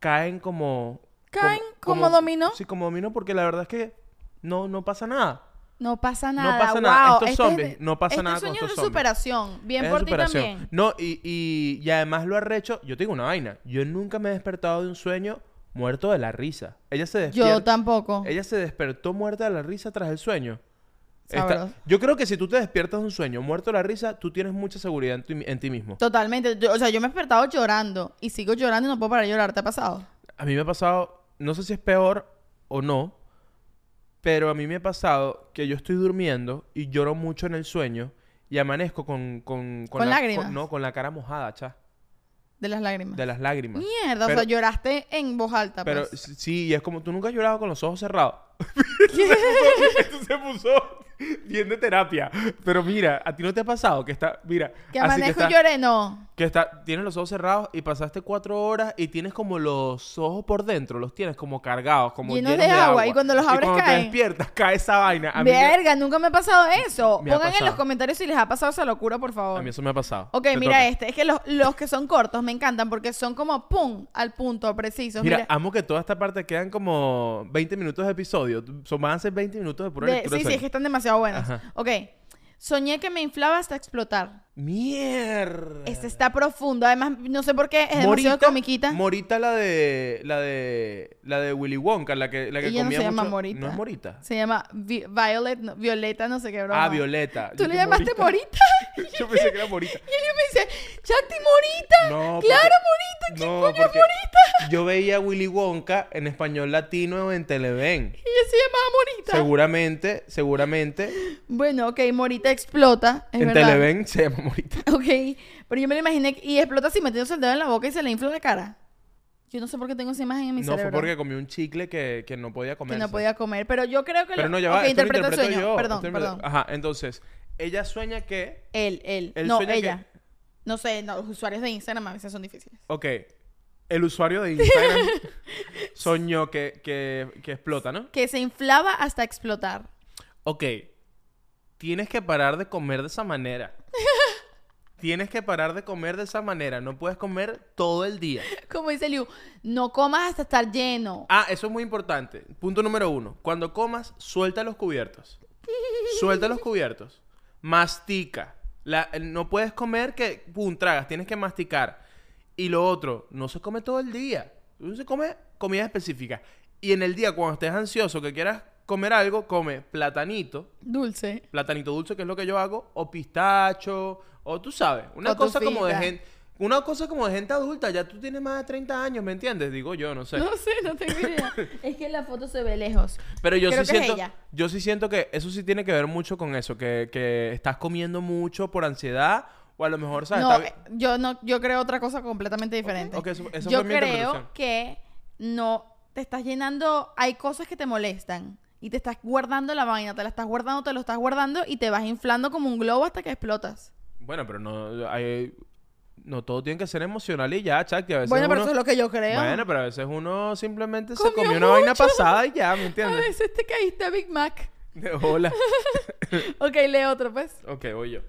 caen como... ¿Caen como dominó? Sí, como dominó, porque la verdad es que no, no pasa nada. No pasa No nada. pasa nada. Wow, Estos este es zombies, de- no pasa este nada con sueño estos de zombies. superación. Bien Es por ti también. No, y, y, y además lo arrecho. Yo te digo una vaina. Yo nunca me he despertado de un sueño muerto de la risa. Ella se despierta. Yo tampoco. Ella se despertó muerta de la risa tras el sueño. Está- yo creo que si tú te despiertas de un sueño muerto de la risa, tú tienes mucha seguridad en, ti- en ti mismo. Totalmente. Yo- o sea, yo me he despertado llorando y sigo llorando y no puedo parar de llorar. ¿Te ha pasado? A mí me ha pasado, no sé si es peor o no, pero a mí me ha pasado que yo estoy durmiendo y lloro mucho en el sueño y amanezco con... ¿Con, ¿Con la- lágrimas? no, con la cara mojada, cha. De las lágrimas. De las lágrimas. Mierda, Pero- o sea, lloraste en voz alta. Pero pues. sí, y es como tú nunca has llorado con los ojos cerrados. Esto se puso bien de terapia. Pero mira, a ti no te ha pasado que está, mira, que amanezco está- y lloré, no. que está, tienes los ojos cerrados y pasaste cuatro horas y tienes como los ojos por dentro, los tienes como cargados, como Llenos llenos de agua, y cuando los abres cuando te despiertas cae esa vaina. A mí, me- Verga, nunca me ha pasado eso. Me Pongan en los comentarios si les ha pasado esa locura, por favor. a mí eso me ha pasado. Ok, Te mira este. Es que los, los que son cortos me encantan porque son como pum, al punto, precisos. Mira, Mira, amo que toda esta parte quedan como 20 minutos de episodio. Son, van a ser 20 minutos de pura de- lectura. sí, de sí, es que están demasiado buenos. Ajá. Ok. Soñé que me inflaba hasta explotar. Mierda. Este está profundo. Además, no sé por qué es demasiado comiquita. Morita la de la de la de Willy Wonka, la que la que Ella no comía se llama Morita. No es Morita. Se llama Vi- Violet, no, Violeta, no sé qué broma. Ah, Violeta. ¿Tú le llamaste Morita? Yo pensé que era Morita. Y ella me dice, Chanti Morita. No, claro, porque- Morita. ¿Quién No, coño es Morita? yo veía Willy Wonka en español latino en Televen. Y ella se llamaba Morita. Seguramente, seguramente Bueno, ok, Morita explota. Es en verdad. Televen se llama Morita. Ok, pero yo me lo imaginé y explota así metiéndose el dedo en la boca y se le infla la cara. Yo no sé por qué tengo esa imagen en mi No, fue cerebro. porque comió un chicle que, que no podía que comer. no podía comer. Pero yo creo que Pero lo... no, ya va, Ok, esto lo interpreta el sueño. yo. Perdón, Esto perdón. Ajá, entonces, ella sueña que Él, él. Él no, sueña que- ella. No sé, no, los usuarios de Instagram a veces son difíciles. Ok. El usuario de Instagram soñó que, que, que explota, ¿no? Que se inflaba hasta explotar. Ok. Tienes que parar de comer de esa manera. Tienes que parar de comer de esa manera. No puedes comer todo el día. Como dice Liu, no comas hasta estar lleno. Ah, eso es muy importante. Punto número uno. Cuando comas, suelta los cubiertos. Suelta los cubiertos. Mastica. La- no puedes comer que, pum, tragas. Tienes que masticar. Y lo otro, no se come todo el día. No se come comida específica. Y en el día, cuando estés ansioso, que quieras comer algo, come platanito. Dulce. Platanito dulce, que es lo que yo hago. O pistacho. O tú sabes. Una O cosa como de gente... Una cosa como de gente adulta. Ya tú tienes más de 30 años, ¿me entiendes? Digo yo, no sé. No sé, no tengo idea. es que la foto se ve lejos. Pero yo Creo sí que es siento, ella. yo sí siento que eso sí tiene que ver mucho con eso, que, que estás comiendo mucho por ansiedad o a lo mejor, ¿sabes? No, Está- yo no, yo creo otra cosa completamente diferente. ok, eso- esa yo fue mi creo que no te estás llenando, hay cosas que te molestan y te estás guardando la vaina, te la estás guardando, te lo estás guardando y te vas inflando como un globo hasta que explotas. Bueno, pero no hay- no todo tiene que ser emocional y ya, Chakti. A veces Bueno, pero uno- eso es lo que yo creo. Bueno, pero a veces uno simplemente se Comió una vaina pasada y ya, ¿me A entiendes? veces te caíste a Big Mac. Hola. Ok, lee otro, pues. Ok, voy yo.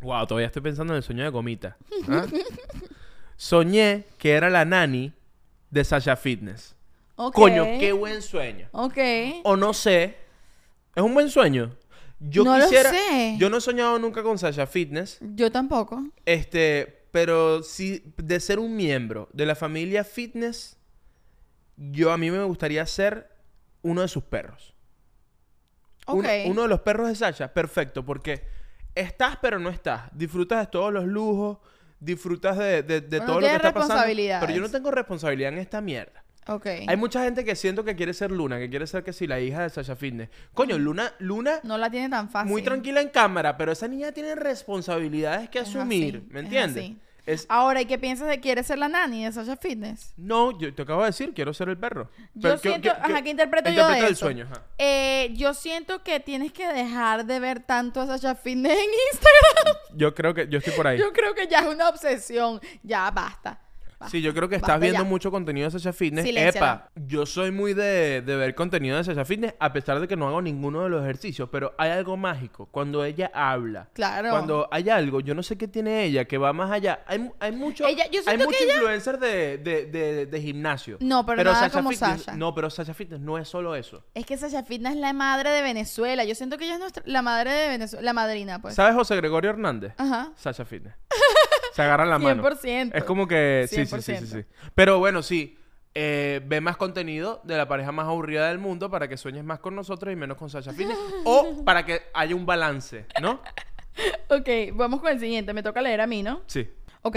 Wow, todavía estoy pensando en el sueño de Gomita. ¿Ah? Soñé que era la nani de Sasha Fitness. Ok. Coño, qué buen sueño. Ok. O no sé. Es un buen sueño. Yo No lo quisiera. sé. Yo no he soñado nunca con Sasha Fitness. Yo tampoco. Este, pero sí, de ser un miembro de la familia fitness, yo a mí me gustaría ser uno de sus perros. Uno, Ok. uno de los perros de Sasha, perfecto, porque estás pero no estás. Disfrutas de todos los lujos, disfrutas de, de- de Bueno, todo lo que está pasando. Pero yo no tengo responsabilidad en esta mierda. Hay mucha gente que siento que quiere ser Luna, que quiere ser que si la hija de Sasha Fitness. Coño, Luna, Luna No la tiene tan fácil. muy tranquila en cámara, pero esa niña tiene responsabilidades que Es asumir, así, ¿me es entiendes? Es, Ahora, ¿y qué piensas de quieres ser la nani de Sasha Fitness? No, yo te acabo de decir, quiero ser el perro. Yo Pero, ¿qué- siento, qué- ajá, qué- ¿qué interpreto yo interpreta de el sueño, ajá. Eh, yo siento que tienes que dejar de ver tanto a Sasha Fitness en Instagram. Yo creo que yo estoy por ahí. Yo creo que ya es una obsesión. Ya basta. Basta. Sí, yo creo que estás viendo ya. mucho contenido de Sasha Fitness. Epa, yo soy muy de, de ver contenido de Sasha Fitness, a pesar de que no hago ninguno de los ejercicios, pero hay algo mágico. Cuando ella habla, Claro. cuando hay algo, yo no sé qué tiene ella, que va más allá. Hay, hay mucho, Ella- yo hay mucho ella- influencer de, de, de, de gimnasio. No, pero nada como Fitness, Sasha. No, pero Sasha Fitness no es solo eso. Es que Sasha Fitness es la madre de Venezuela. Yo siento que ella es nuestra, la madre de Venezuela. La madrina, pues. ¿Sabes José Gregorio Hernández? Ajá. Sasha Fitness. Se agarran la mano. 100%. Es como que... Sí, sí, sí, sí, 100%. sí. Pero bueno, sí. eh, ve más contenido de la pareja más aburrida del mundo para que sueñes más con nosotros y menos con Sasha Fitness. o para que haya un balance, ¿no? Ok, vamos con el siguiente. Me toca leer a mí, ¿no? Sí. Ok.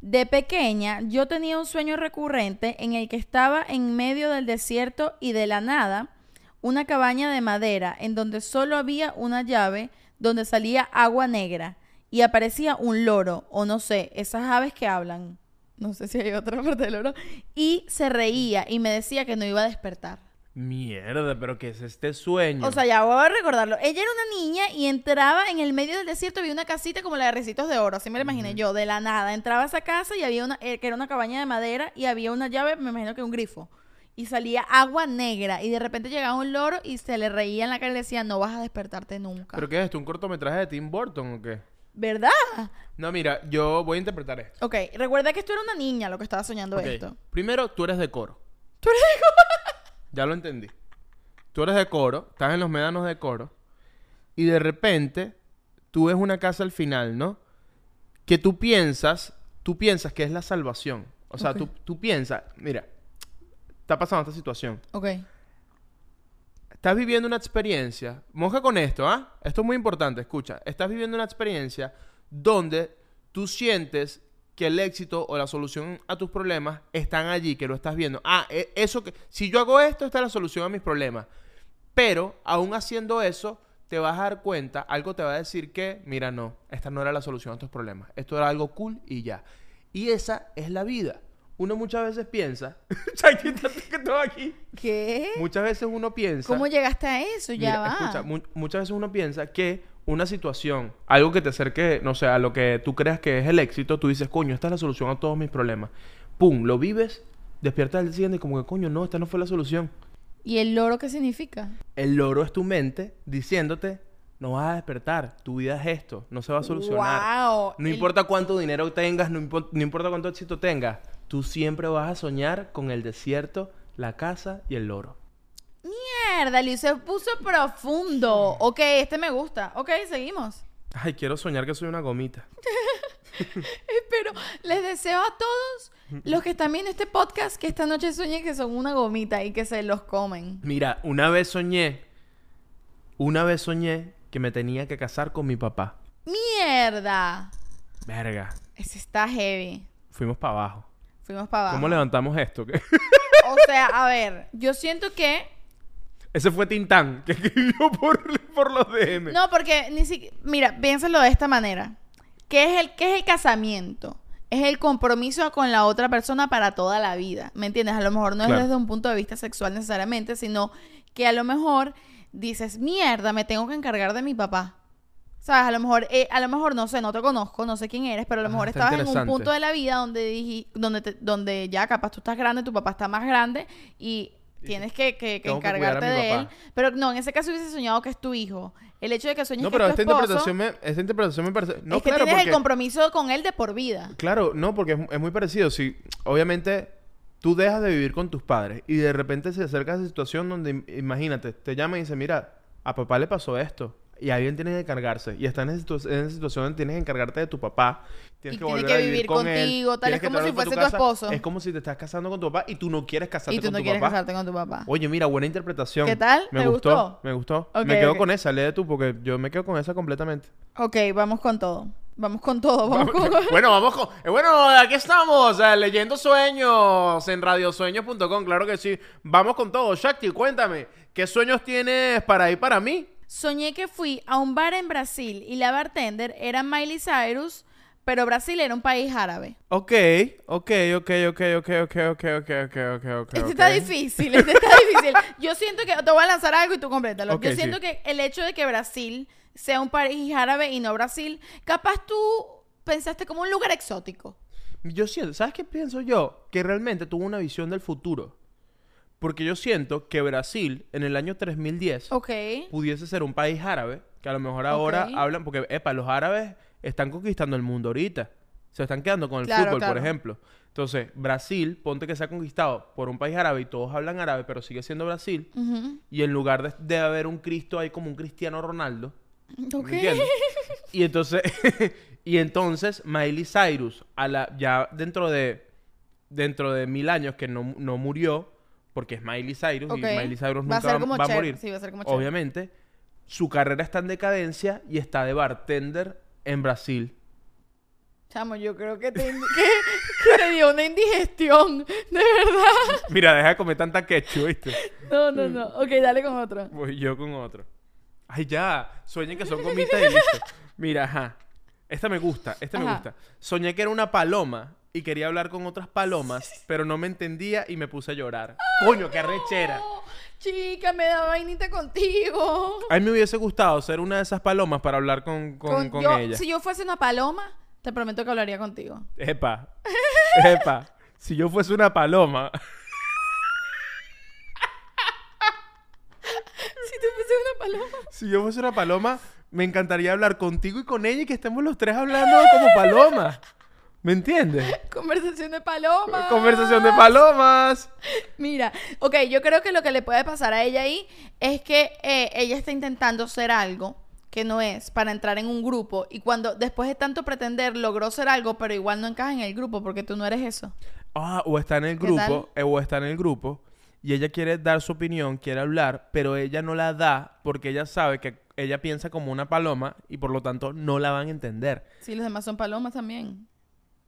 De pequeña, yo tenía un sueño recurrente en el que estaba en medio del desierto y de la nada, una cabaña de madera en donde solo había una llave donde salía agua negra y aparecía un loro, o no sé, esas aves que hablan. No sé si hay otra parte del loro. Y se reía y me decía que no iba a despertar. Mierda, pero ¿qué es este sueño? O sea, ya voy a recordarlo. Ella era una niña y entraba en el medio del desierto, había una casita como la de Recitos de Oro, así me la imaginé yo, de la nada. Entraba a esa casa y había una, eh, que era una cabaña de madera y había una llave, me imagino que un grifo. Y salía agua negra y de repente llegaba un loro y se le reía en la cara y le decía, no vas a despertarte nunca. ¿Pero qué es esto? ¿Un cortometraje de Tim Burton o qué? ¿Verdad? No, mira, yo voy a interpretar esto. Ok, recuerda que esto era una niña lo que estaba soñando Ok. esto. Primero, tú eres de coro. ¿Tú eres de Ya lo entendí. Tú eres de coro, estás en los médanos de coro, y de repente tú ves una casa al final, ¿no? Que tú piensas, tú piensas que es la salvación. O sea, Ok. tú, tú piensas, mira, está pasando esta situación. Ok. Estás viviendo una experiencia, moja con esto, ¿ah? Esto es muy importante, escucha. Estás viviendo una experiencia donde tú sientes que el éxito o la solución a tus problemas están allí, que lo estás viendo. Ah, e- eso que si yo hago esto, esta es la solución a mis problemas. Pero aún haciendo eso, te vas a dar cuenta, algo te va a decir que, mira, no, esta no era la solución a tus problemas. Esto era algo cool y ya. Y esa es la vida. Uno muchas veces piensa, que todo aquí. ¿Qué? Muchas veces uno piensa. ¿Cómo llegaste a eso? Ya Mira, va. escucha, mu- muchas veces uno piensa que una situación, algo que te acerque, no sé, a lo que tú creas que es el éxito, tú dices, coño, esta es la solución a todos mis problemas. Pum, lo vives, despiertas al día siguiente y como que, coño, no, esta no fue la solución. ¿Y el loro qué significa? El loro es tu mente diciéndote, no vas a despertar, tu vida es esto, no se va a solucionar. ¡Wow! No El- importa cuánto dinero tengas, no, impo- no importa cuánto éxito tengas, tú siempre vas a soñar con el desierto, la casa y el loro. Mierda, Liu se puso profundo. Ok, este me gusta. Ok, seguimos. Ay, quiero soñar que soy una gomita. Pero les deseo a todos los que están viendo este podcast que esta noche sueñen que son una gomita y que se los comen. Mira, una vez soñé, una vez soñé que me tenía que casar con mi papá. ¡Mierda! Verga, Ese está heavy. fuimos para abajo. Fuimos para abajo. ¿Cómo levantamos esto? ¿Qué? O sea, a ver, yo siento que. Ese fue Tintán, que escribió por, por los DM. No, porque ni siquiera. Mira, piénsalo de esta manera. ¿Qué es, el, ¿Qué es el casamiento? Es el compromiso con la otra persona para toda la vida. ¿Me entiendes? A lo mejor no Claro. es desde un punto de vista sexual necesariamente, sino que a lo mejor dices, mierda, me tengo que encargar de mi papá. ¿Sabes? A lo mejor, eh, a lo mejor, no sé, no te conozco, no sé quién eres, pero a lo Ah, mejor estabas en un punto de la vida donde diji- donde, te- donde ya capaz tú estás grande, tu papá está más grande y Tienes que, que- que que a encargarte mi de él. Pero no, en ese caso hubiese soñado que es tu hijo. El hecho de que sueñes No, que pero es esta tu esposo, interpretación, me, esta interpretación me parece... No, es que claro, tienes porque... el compromiso con él de por vida. Claro, no, porque es, es muy parecido. Si, obviamente, tú dejas de vivir con tus padres y de repente se acerca esa situación donde, im- imagínate, te llama y dice, mira, a papá le pasó esto. Y alguien tiene que encargarse. Y está en esa, situ- en esa situación tienes que encargarte de tu papá. Tienes Y que tiene volver que a vivir vivir con él, contigo, tal, es que como si fuese tu esposo. Es como si te estás casando con tu papá y tú no quieres casarte Y tú con no tu quieres papá. casarte con tu papá. Oye, mira, buena interpretación. ¿Qué tal? Me ¿Te gustó, gustó? Me gustó. Me quedo con esa, lee tú, porque yo me quedo con esa completamente. Ok, vamos con todo. Vamos con todo. Vamos con... bueno, vamos con. eh, Bueno, aquí estamos, eh, leyendo sueños en radiosueños.com, claro que sí. Vamos con todo. Shakti, cuéntame, ¿qué sueños tienes para ahí para mí? Soñé que fui a un bar en Brasil y la bartender era Miley Cyrus, pero Brasil era un país árabe. Ok, ok, ok, ok, ok, ok, ok, ok, ok, ok, ok. Este está difícil, este está difícil. Yo siento que te voy a lanzar algo y tú complétalo. Ok, Yo sí. siento que el hecho de que Brasil sea un país árabe y no Brasil, capaz tú pensaste como un lugar exótico. Yo siento, ¿sabes qué pienso yo? Que realmente tuvo una visión del futuro. Porque yo siento que Brasil, en el año 3010, Ok. pudiese ser un país árabe, que a lo mejor ahora hablan, porque, epa, los árabes están conquistando el mundo ahorita. Se están quedando con el Claro, fútbol, por ejemplo. Entonces, Brasil, ponte que se ha conquistado por un país árabe y todos hablan árabe, pero sigue siendo Brasil. Y en lugar de, de haber un Cristo, hay como un Cristiano Ronaldo. Ok. ¿Me entiendes? Y entonces, y entonces Miley Cyrus, a la, ya dentro de, dentro de mil años que no, no murió, porque es Miley Cyrus y Miley Cyrus Va nunca a va, a morir. sí, va a ser como Cher. Obviamente, su carrera está en decadencia y está de bartender en Brasil. Chamo, yo creo que te, que, que dio una indigestión. De verdad. Mira, deja de comer tanta ketchup, ¿viste? No, no, no. Ok, dale con otro. Voy yo con otro. Ay, ya. Sueñen que son gomitas y listo. Mira, ajá. Esta me gusta, esta me gusta. Soñé que era una paloma y quería hablar con otras palomas, pero no me entendía y me puse a llorar. Coño, qué arrechera. Chica, me da vainita contigo. A mí me hubiese gustado ser una de esas palomas para hablar con, con, con yo- ella. Si yo fuese una paloma, te prometo que hablaría contigo. Epa. Epa. Si yo fuese una paloma. Si tú fuese una paloma. Si yo fuese una paloma, me encantaría hablar contigo y con ella y que estemos los tres hablando como palomas. ¿Me entiendes? Conversación de paloma. Conversación de palomas. Mira, ok, yo creo que lo que le puede pasar a ella ahí es que eh, ella está intentando ser algo que no es para entrar en un grupo y cuando después de tanto pretender logró ser algo pero igual no encaja en el grupo porque tú no eres eso. Ah, o está en el ¿Qué grupo, eh, o está en el grupo y ella quiere dar su opinión, quiere hablar, pero ella no la da porque ella sabe que ella piensa como una paloma y por lo tanto no la van a entender. Sí, los demás son palomas también.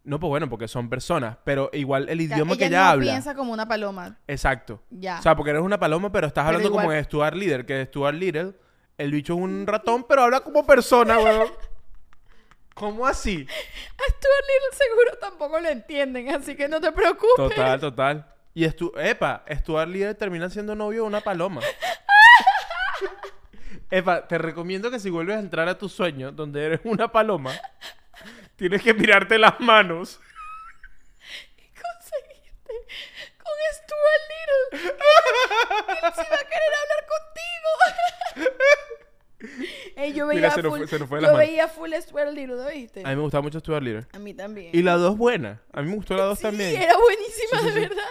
No, pues bueno, porque son personas, pero igual el idioma que ella no habla. piensa como una paloma. Exacto. Ya. O sea, porque eres una paloma, pero estás Pero hablando como de Stuart Little, que Stuart Little, el bicho es un ratón, pero habla como persona, weón. ¿Cómo así? A Stuart Little seguro tampoco lo entienden, así que no te preocupes. Total, total. Y Stu Epa, Stuart Little termina siendo novio de una paloma. Epa, te recomiendo que si vuelves a entrar a tu sueño, donde eres una paloma, tienes que mirarte las manos. conseguiste con Stuart Little. Él sí va a querer hablar contigo. Ey, yo veía Mira, se nos full, fue- se nos fue de yo las manos. veía full Stuart Little, ¿lo viste? A mí me gustaba mucho Stuart Little. A mí también. Y la 2 buena. A mí me gustó la 2 sí, también. era buenísima, Sí, sí, de sí. verdad.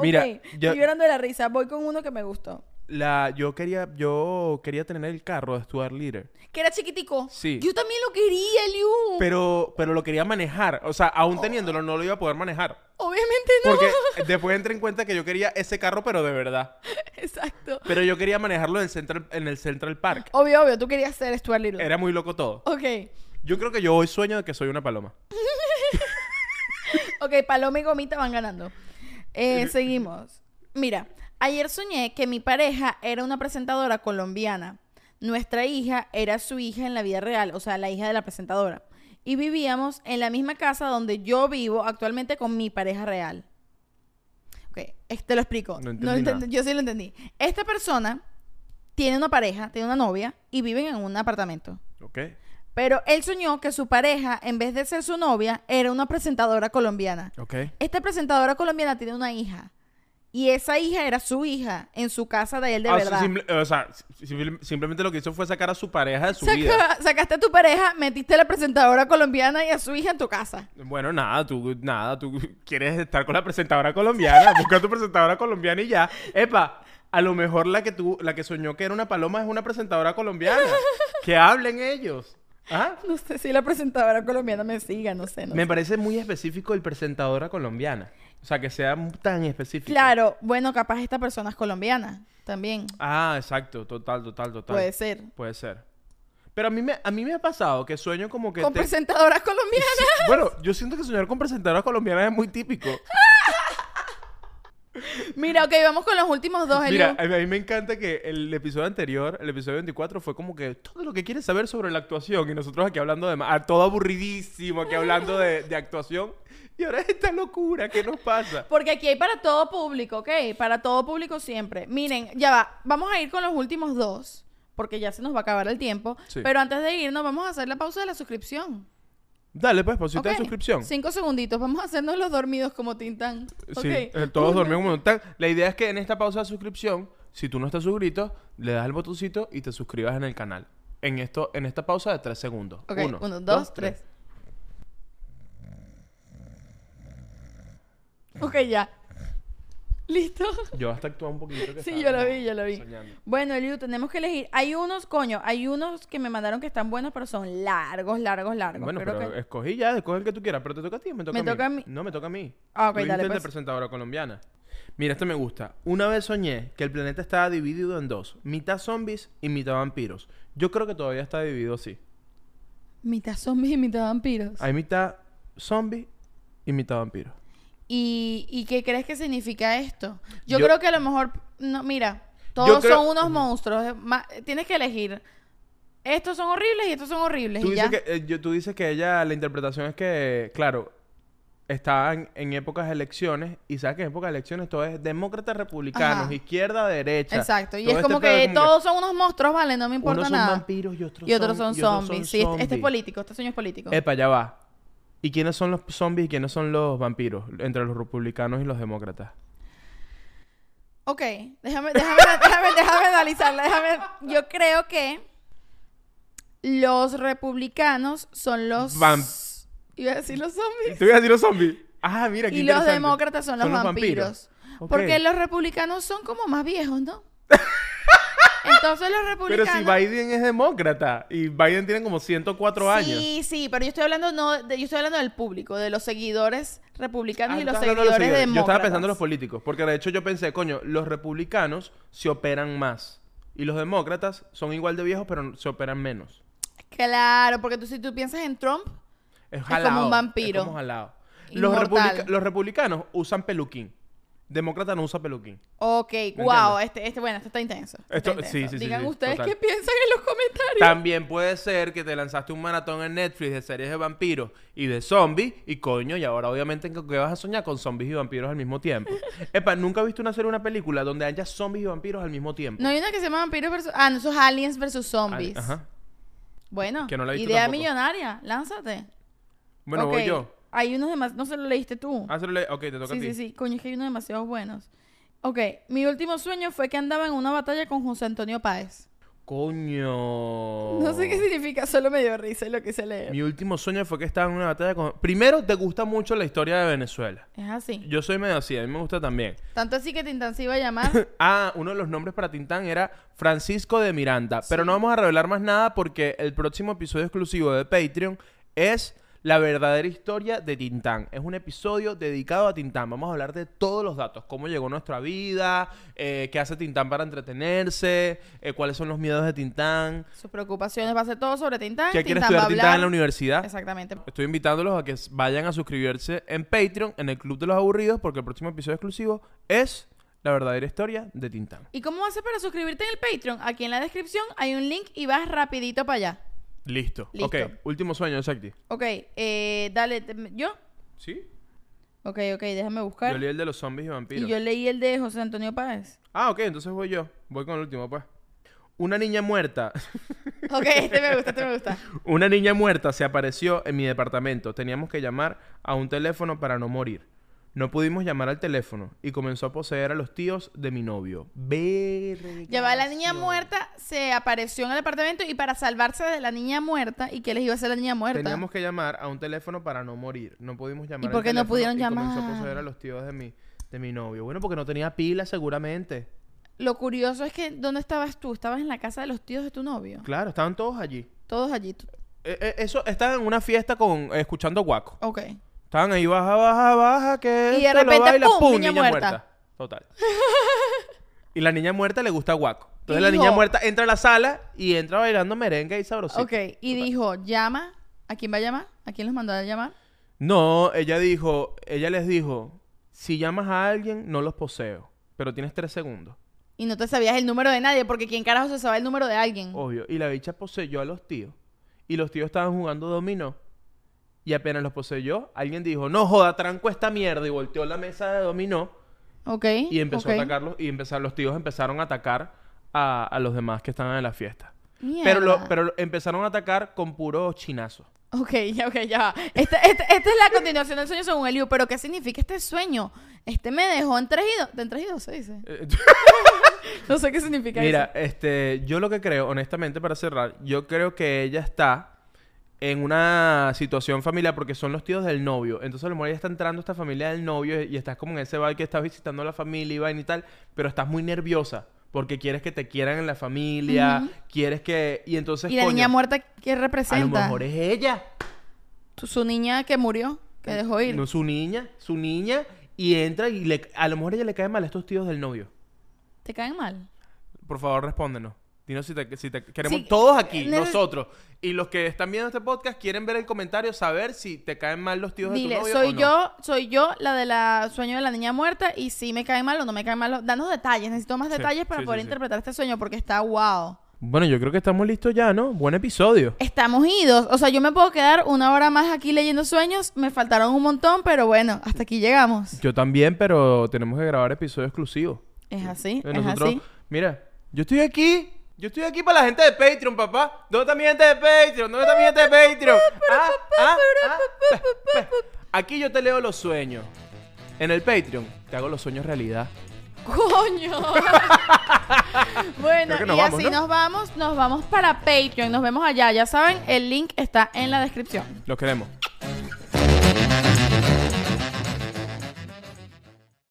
Mira, Ok, yo- estoy llorando de la risa. Voy con uno que me gustó. La, yo quería, yo quería tener el carro de Stuart Little. Que era chiquitico. Sí. Yo también lo quería, Liu. Pero, pero lo quería manejar. O sea, aún teniéndolo, no lo iba a poder manejar. Obviamente no. Porque después entré en cuenta que yo quería ese carro, pero de verdad. Exacto. Pero yo quería manejarlo en el Central, en el Central Park. Obvio, obvio. Tú querías ser Stuart Little. Era muy loco todo. Ok. Yo creo que yo hoy sueño de que soy una paloma. Ok, Paloma y Gomita van ganando. Eh, seguimos. Mira, ayer soñé que mi pareja era una presentadora colombiana. Nuestra hija era su hija en la vida real, o sea, la hija de la presentadora. Y vivíamos en la misma casa donde yo vivo actualmente con mi pareja real. Ok, te lo explico. No No nada. Yo sí lo entendí. Esta persona tiene una pareja, tiene una novia y viven en un apartamento. ¿Ok? Pero él soñó que su pareja, en vez de ser su novia, era una presentadora colombiana. ¿Ok? Esta presentadora colombiana tiene una hija. Y esa hija era su hija en su casa de él de Ah, verdad. simple- o sea, simple- simplemente lo que hizo fue sacar a su pareja de su Saca- vida. sacaste a tu pareja, metiste a la presentadora colombiana y a su hija en tu casa. Bueno, nada, tú, nada, tú quieres estar con la presentadora colombiana, busca a tu presentadora colombiana y ya. Epa, a lo mejor la que tú, la que soñó que era una paloma es una presentadora colombiana. que hablen ellos. ¿Ah? No sé si la presentadora colombiana me siga, no sé. No Me sé. parece muy específico el presentadora colombiana. O sea, que sea tan específico. Claro, bueno, capaz esta persona es colombiana también. Ah, exacto, total, total, total. Puede ser. Puede ser. Pero a mí me, a mí me ha pasado que sueño como que... Con te- presentadoras colombianas. Bueno, yo siento que soñar con presentadoras colombianas es muy típico. Mira, ok, vamos con los últimos dos, Mira, a mí me encanta que el episodio anterior, el episodio 24, fue como que todo lo que quieres saber sobre la actuación. Y nosotros aquí hablando de... ah, todo aburridísimo, aquí hablando de, de actuación. Y ahora es esta locura, ¿qué nos pasa? Porque aquí hay para todo público, ¿ok? Para todo público siempre. Miren, ya va. Vamos a ir con los últimos dos. Porque ya se nos va a acabar el tiempo. Sí. Pero antes de irnos, vamos a hacer la pausa de la suscripción. Dale, pues, pausita de ¿ok? suscripción. Cinco segunditos. Vamos a hacernos los dormidos como Tintán. Sí, eh, todos dormimos como están. La idea es que en esta pausa de suscripción, si tú no estás suscrito, le das el botoncito y te suscribas en el canal. En esto, en esta pausa de tres segundos. Uno, uno, dos, tres. Ok, ya. ¿Listo? Yo hasta actúa un poquito. que Sí, yo lo vi, yo lo vi. soñando. Bueno, Eliu, tenemos que elegir. Hay unos, coño, hay unos que me mandaron que están buenos, pero son largos, largos, largos. Bueno, Creo pero que- escogí ya, escoge el que tú quieras, pero te toca a ti me toca, Me a, mí? toca a mí. No, me toca a mí. Ah, ok, dale, pues. presentadora colombiana. Mira, este me gusta. Una vez soñé que el planeta estaba dividido en dos. Mitad zombies y mitad vampiros. Yo creo que todavía está dividido así. Mitad zombies y mitad vampiros. Hay mitad zombies y mitad vampiros. ¿Y, ¿Y qué crees que significa esto? Yo, Yo- creo que a lo mejor, no, mira, todos creo- son unos monstruos. Tienes que elegir. Estos son horribles y estos son horribles. Tú y dices, ya. que, eh, yo- tú dices que ella, la interpretación es que, claro, estaban en épocas de elecciones y sabes que en épocas de elecciones todo es demócratas, republicanos, Ajá. izquierda, derecha. Exacto. Y Todo es este como que como todos son unos monstruos, vale, no me importa unos son nada. vampiros y otros, y otros son y otros zombies. sí, este- este es político, este sueño es político. Epa, ya va. ¿Y quiénes son los zombies y quiénes son los vampiros entre los republicanos y los demócratas? Ok, déjame, déjame, déjame, déjame analizarla. Déjame. Yo creo que los republicanos son los. Vam- Iba a decir los zombies. Te voy a decir los zombies. Ah, mira, qué Y los demócratas son los, vampiros. Ok. Porque los republicanos son como más viejos, ¿no? Entonces los Pero republicanos. si Biden es demócrata y Biden tiene como 104 años. Sí, sí, pero yo estoy hablando no, de- yo estoy hablando del público, de los seguidores republicanos Ah, y los hablando de seguidores, seguidores. Yo demócratas. estaba pensando en los políticos, porque de hecho yo pensé, coño, los republicanos se operan más y los demócratas son igual de viejos, pero se operan menos. Claro, porque tú si tú piensas en Trump, Es, como jalado, un vampiro. Es como jalado. Los, republica- los republicanos usan peluquín. Demócrata no usa peluquín. ok, wow, este, este, bueno, este está intenso. Esto- está intenso. sí, sí, sí, Digan sí, ustedes total. qué piensan en los comentarios. También puede ser que te lanzaste un maratón en Netflix de series de vampiros y de zombies y coño, y ahora obviamente que vas a soñar con zombies y vampiros al mismo tiempo. Epa, ¿nunca has visto una serie o una película donde haya zombies y vampiros al mismo tiempo? No hay una que se llama vampiros versus... Ah, no, esos aliens versus zombies. Ajá. Bueno, Que no la he visto idea tampoco. millonaria, lánzate. Bueno, voy yo. Hay unos demás, no se lo leíste tú. Ah, se lo le- Ok, te toca sí, a ti. sí, sí, coño, es que hay unos demasiado buenos. Ok, mi último sueño fue que andaba en una batalla con José Antonio Páez. Coño. No sé qué significa, solo me dio risa y lo quise leer. Mi último sueño fue que estaba en una batalla con... Primero, te gusta mucho la historia de Venezuela. Es así. Yo soy medio así, a mí me gusta también. Tanto así que Tintán se iba a llamar. Ah, uno de los nombres para Tintán era Francisco de Miranda. Pero no vamos a revelar más nada porque el próximo episodio exclusivo de Patreon es la verdadera historia de Tintán. Es un episodio dedicado a Tintán. Vamos a hablar de todos los datos. Cómo llegó nuestra vida, eh, qué hace Tintán para entretenerse, eh, cuáles son los miedos de Tintán, Sus preocupaciones va a ser todo sobre Tintán. qué quiere estudiar Tintán en la universidad. Exactamente. Estoy invitándolos a que vayan a suscribirse en Patreon, en el Club de los Aburridos, porque el próximo episodio exclusivo es la verdadera historia de Tintán. ¿Y cómo vas a hacer para suscribirte en el Patreon? Aquí en la descripción hay un link y vas rapidito para allá. Listo. Listo. Ok, último sueño, Sakti. Ok, eh, dale, te- ¿yo? ¿Sí? Ok, ok, déjame buscar. Yo leí el de los zombies y y vampiros. yo leí el de José Antonio Páez. Ah, ok, entonces voy yo. Voy con el último, pues. Una niña muerta. Ok, este me gusta, este me gusta. Una niña muerta se apareció en mi departamento. Teníamos que llamar a un teléfono para no morir. No pudimos llamar al teléfono y comenzó a poseer a los tíos de mi novio. Verga. Ya va, la niña muerta se apareció en el apartamento y para salvarse de la niña muerta, ¿y qué les iba a hacer la niña muerta? Teníamos que llamar a un teléfono para no morir. No pudimos llamar ¿Y por qué no teléfono pudieron y comenzó a llamar? poseer a los tíos de mi, de mi novio. Bueno, porque no tenía pila seguramente. Lo curioso es que, ¿dónde estabas tú? Estabas en la casa de los tíos de tu novio. Claro, estaban todos allí. Todos allí. tú- Eh, eh, eso, estaban en una fiesta con eh, escuchando guaco. Ok. Estaban ahí, baja, baja, baja, que Y de esto lo repente, baila, ¡pum! niña muerta. Total. y la niña muerta le gusta guaco. Entonces la niña muerta entra a la sala y entra bailando merengue y sabrosito. Ok, y dijo, llama. ¿A quién va a llamar? ¿A quién los mandó a llamar? No, ella dijo, ella les dijo, si llamas a alguien, no los poseo. Pero tienes tres segundos. Y no te sabías el número de nadie, porque ¿quién carajo se sabe el número de alguien? Obvio. Y la bicha poseyó a los tíos. Y los tíos estaban jugando dominó. Y apenas los poseyó, alguien dijo, no joda, tranco esta mierda. Y volteó la mesa de dominó. Ok. Y empezó a atacarlos. Y empezaron, los tíos empezaron a atacar a, a los demás que estaban en la fiesta. Mierda. Pero, lo, pero empezaron a atacar con puro chinazo. Ok, ya, ok, ya. va. Este, este- esta es la continuación del sueño según Eliu. Pero ¿qué significa este sueño? Este me dejó en tres y. En tres y se dice. Eh, No sé qué significa Mira, este, yo lo que creo, honestamente, para cerrar, yo creo que ella está en una situación familiar porque son los tíos del novio. Entonces, a lo mejor ella está entrando esta familia del novio y estás como en ese bar que estás visitando a la familia y vaina y tal, pero estás muy nerviosa porque quieres que te quieran en la familia, quieres que... Y entonces, ¿Y la coño, niña muerta qué a lo representa? mejor es ella. Su niña que murió, que dejó ir. No, su niña, su niña, y entra y le, a lo mejor ella le cae mal a estos tíos del novio. ¿Te caen mal? Por favor, respóndenos. Dinos si te, si te queremos Sí, todos aquí, neces- nosotros. Y los que están viendo este podcast quieren ver el comentario, saber si te caen mal los tíos de Dile, tu novio soy o no. yo, soy yo la de la sueño de la niña muerta y si me caen mal o no me caen mal. Danos detalles, necesito más Sí, detalles para sí, poder interpretar este sueño porque está wow. Bueno, yo creo que estamos listos ya, ¿no? Buen episodio. Estamos idos, o sea, yo me puedo quedar una hora más aquí leyendo sueños, me faltaron un montón, pero bueno, hasta aquí llegamos. Yo también, pero tenemos que grabar episodio exclusivo. Es así, Eh, es así. mira, yo estoy aquí. Yo estoy aquí para la gente de Patreon, papá. ¿Dónde está mi gente de Patreon? ¿Dónde está mi gente de Patreon? Ah, ah, ah. Aquí yo te leo los sueños. En el Patreon te hago los sueños realidad. ¡Coño! bueno, y vamos, así ¿no? nos vamos, nos vamos para Patreon, nos vemos allá, ya saben, el link está en la descripción. Los queremos.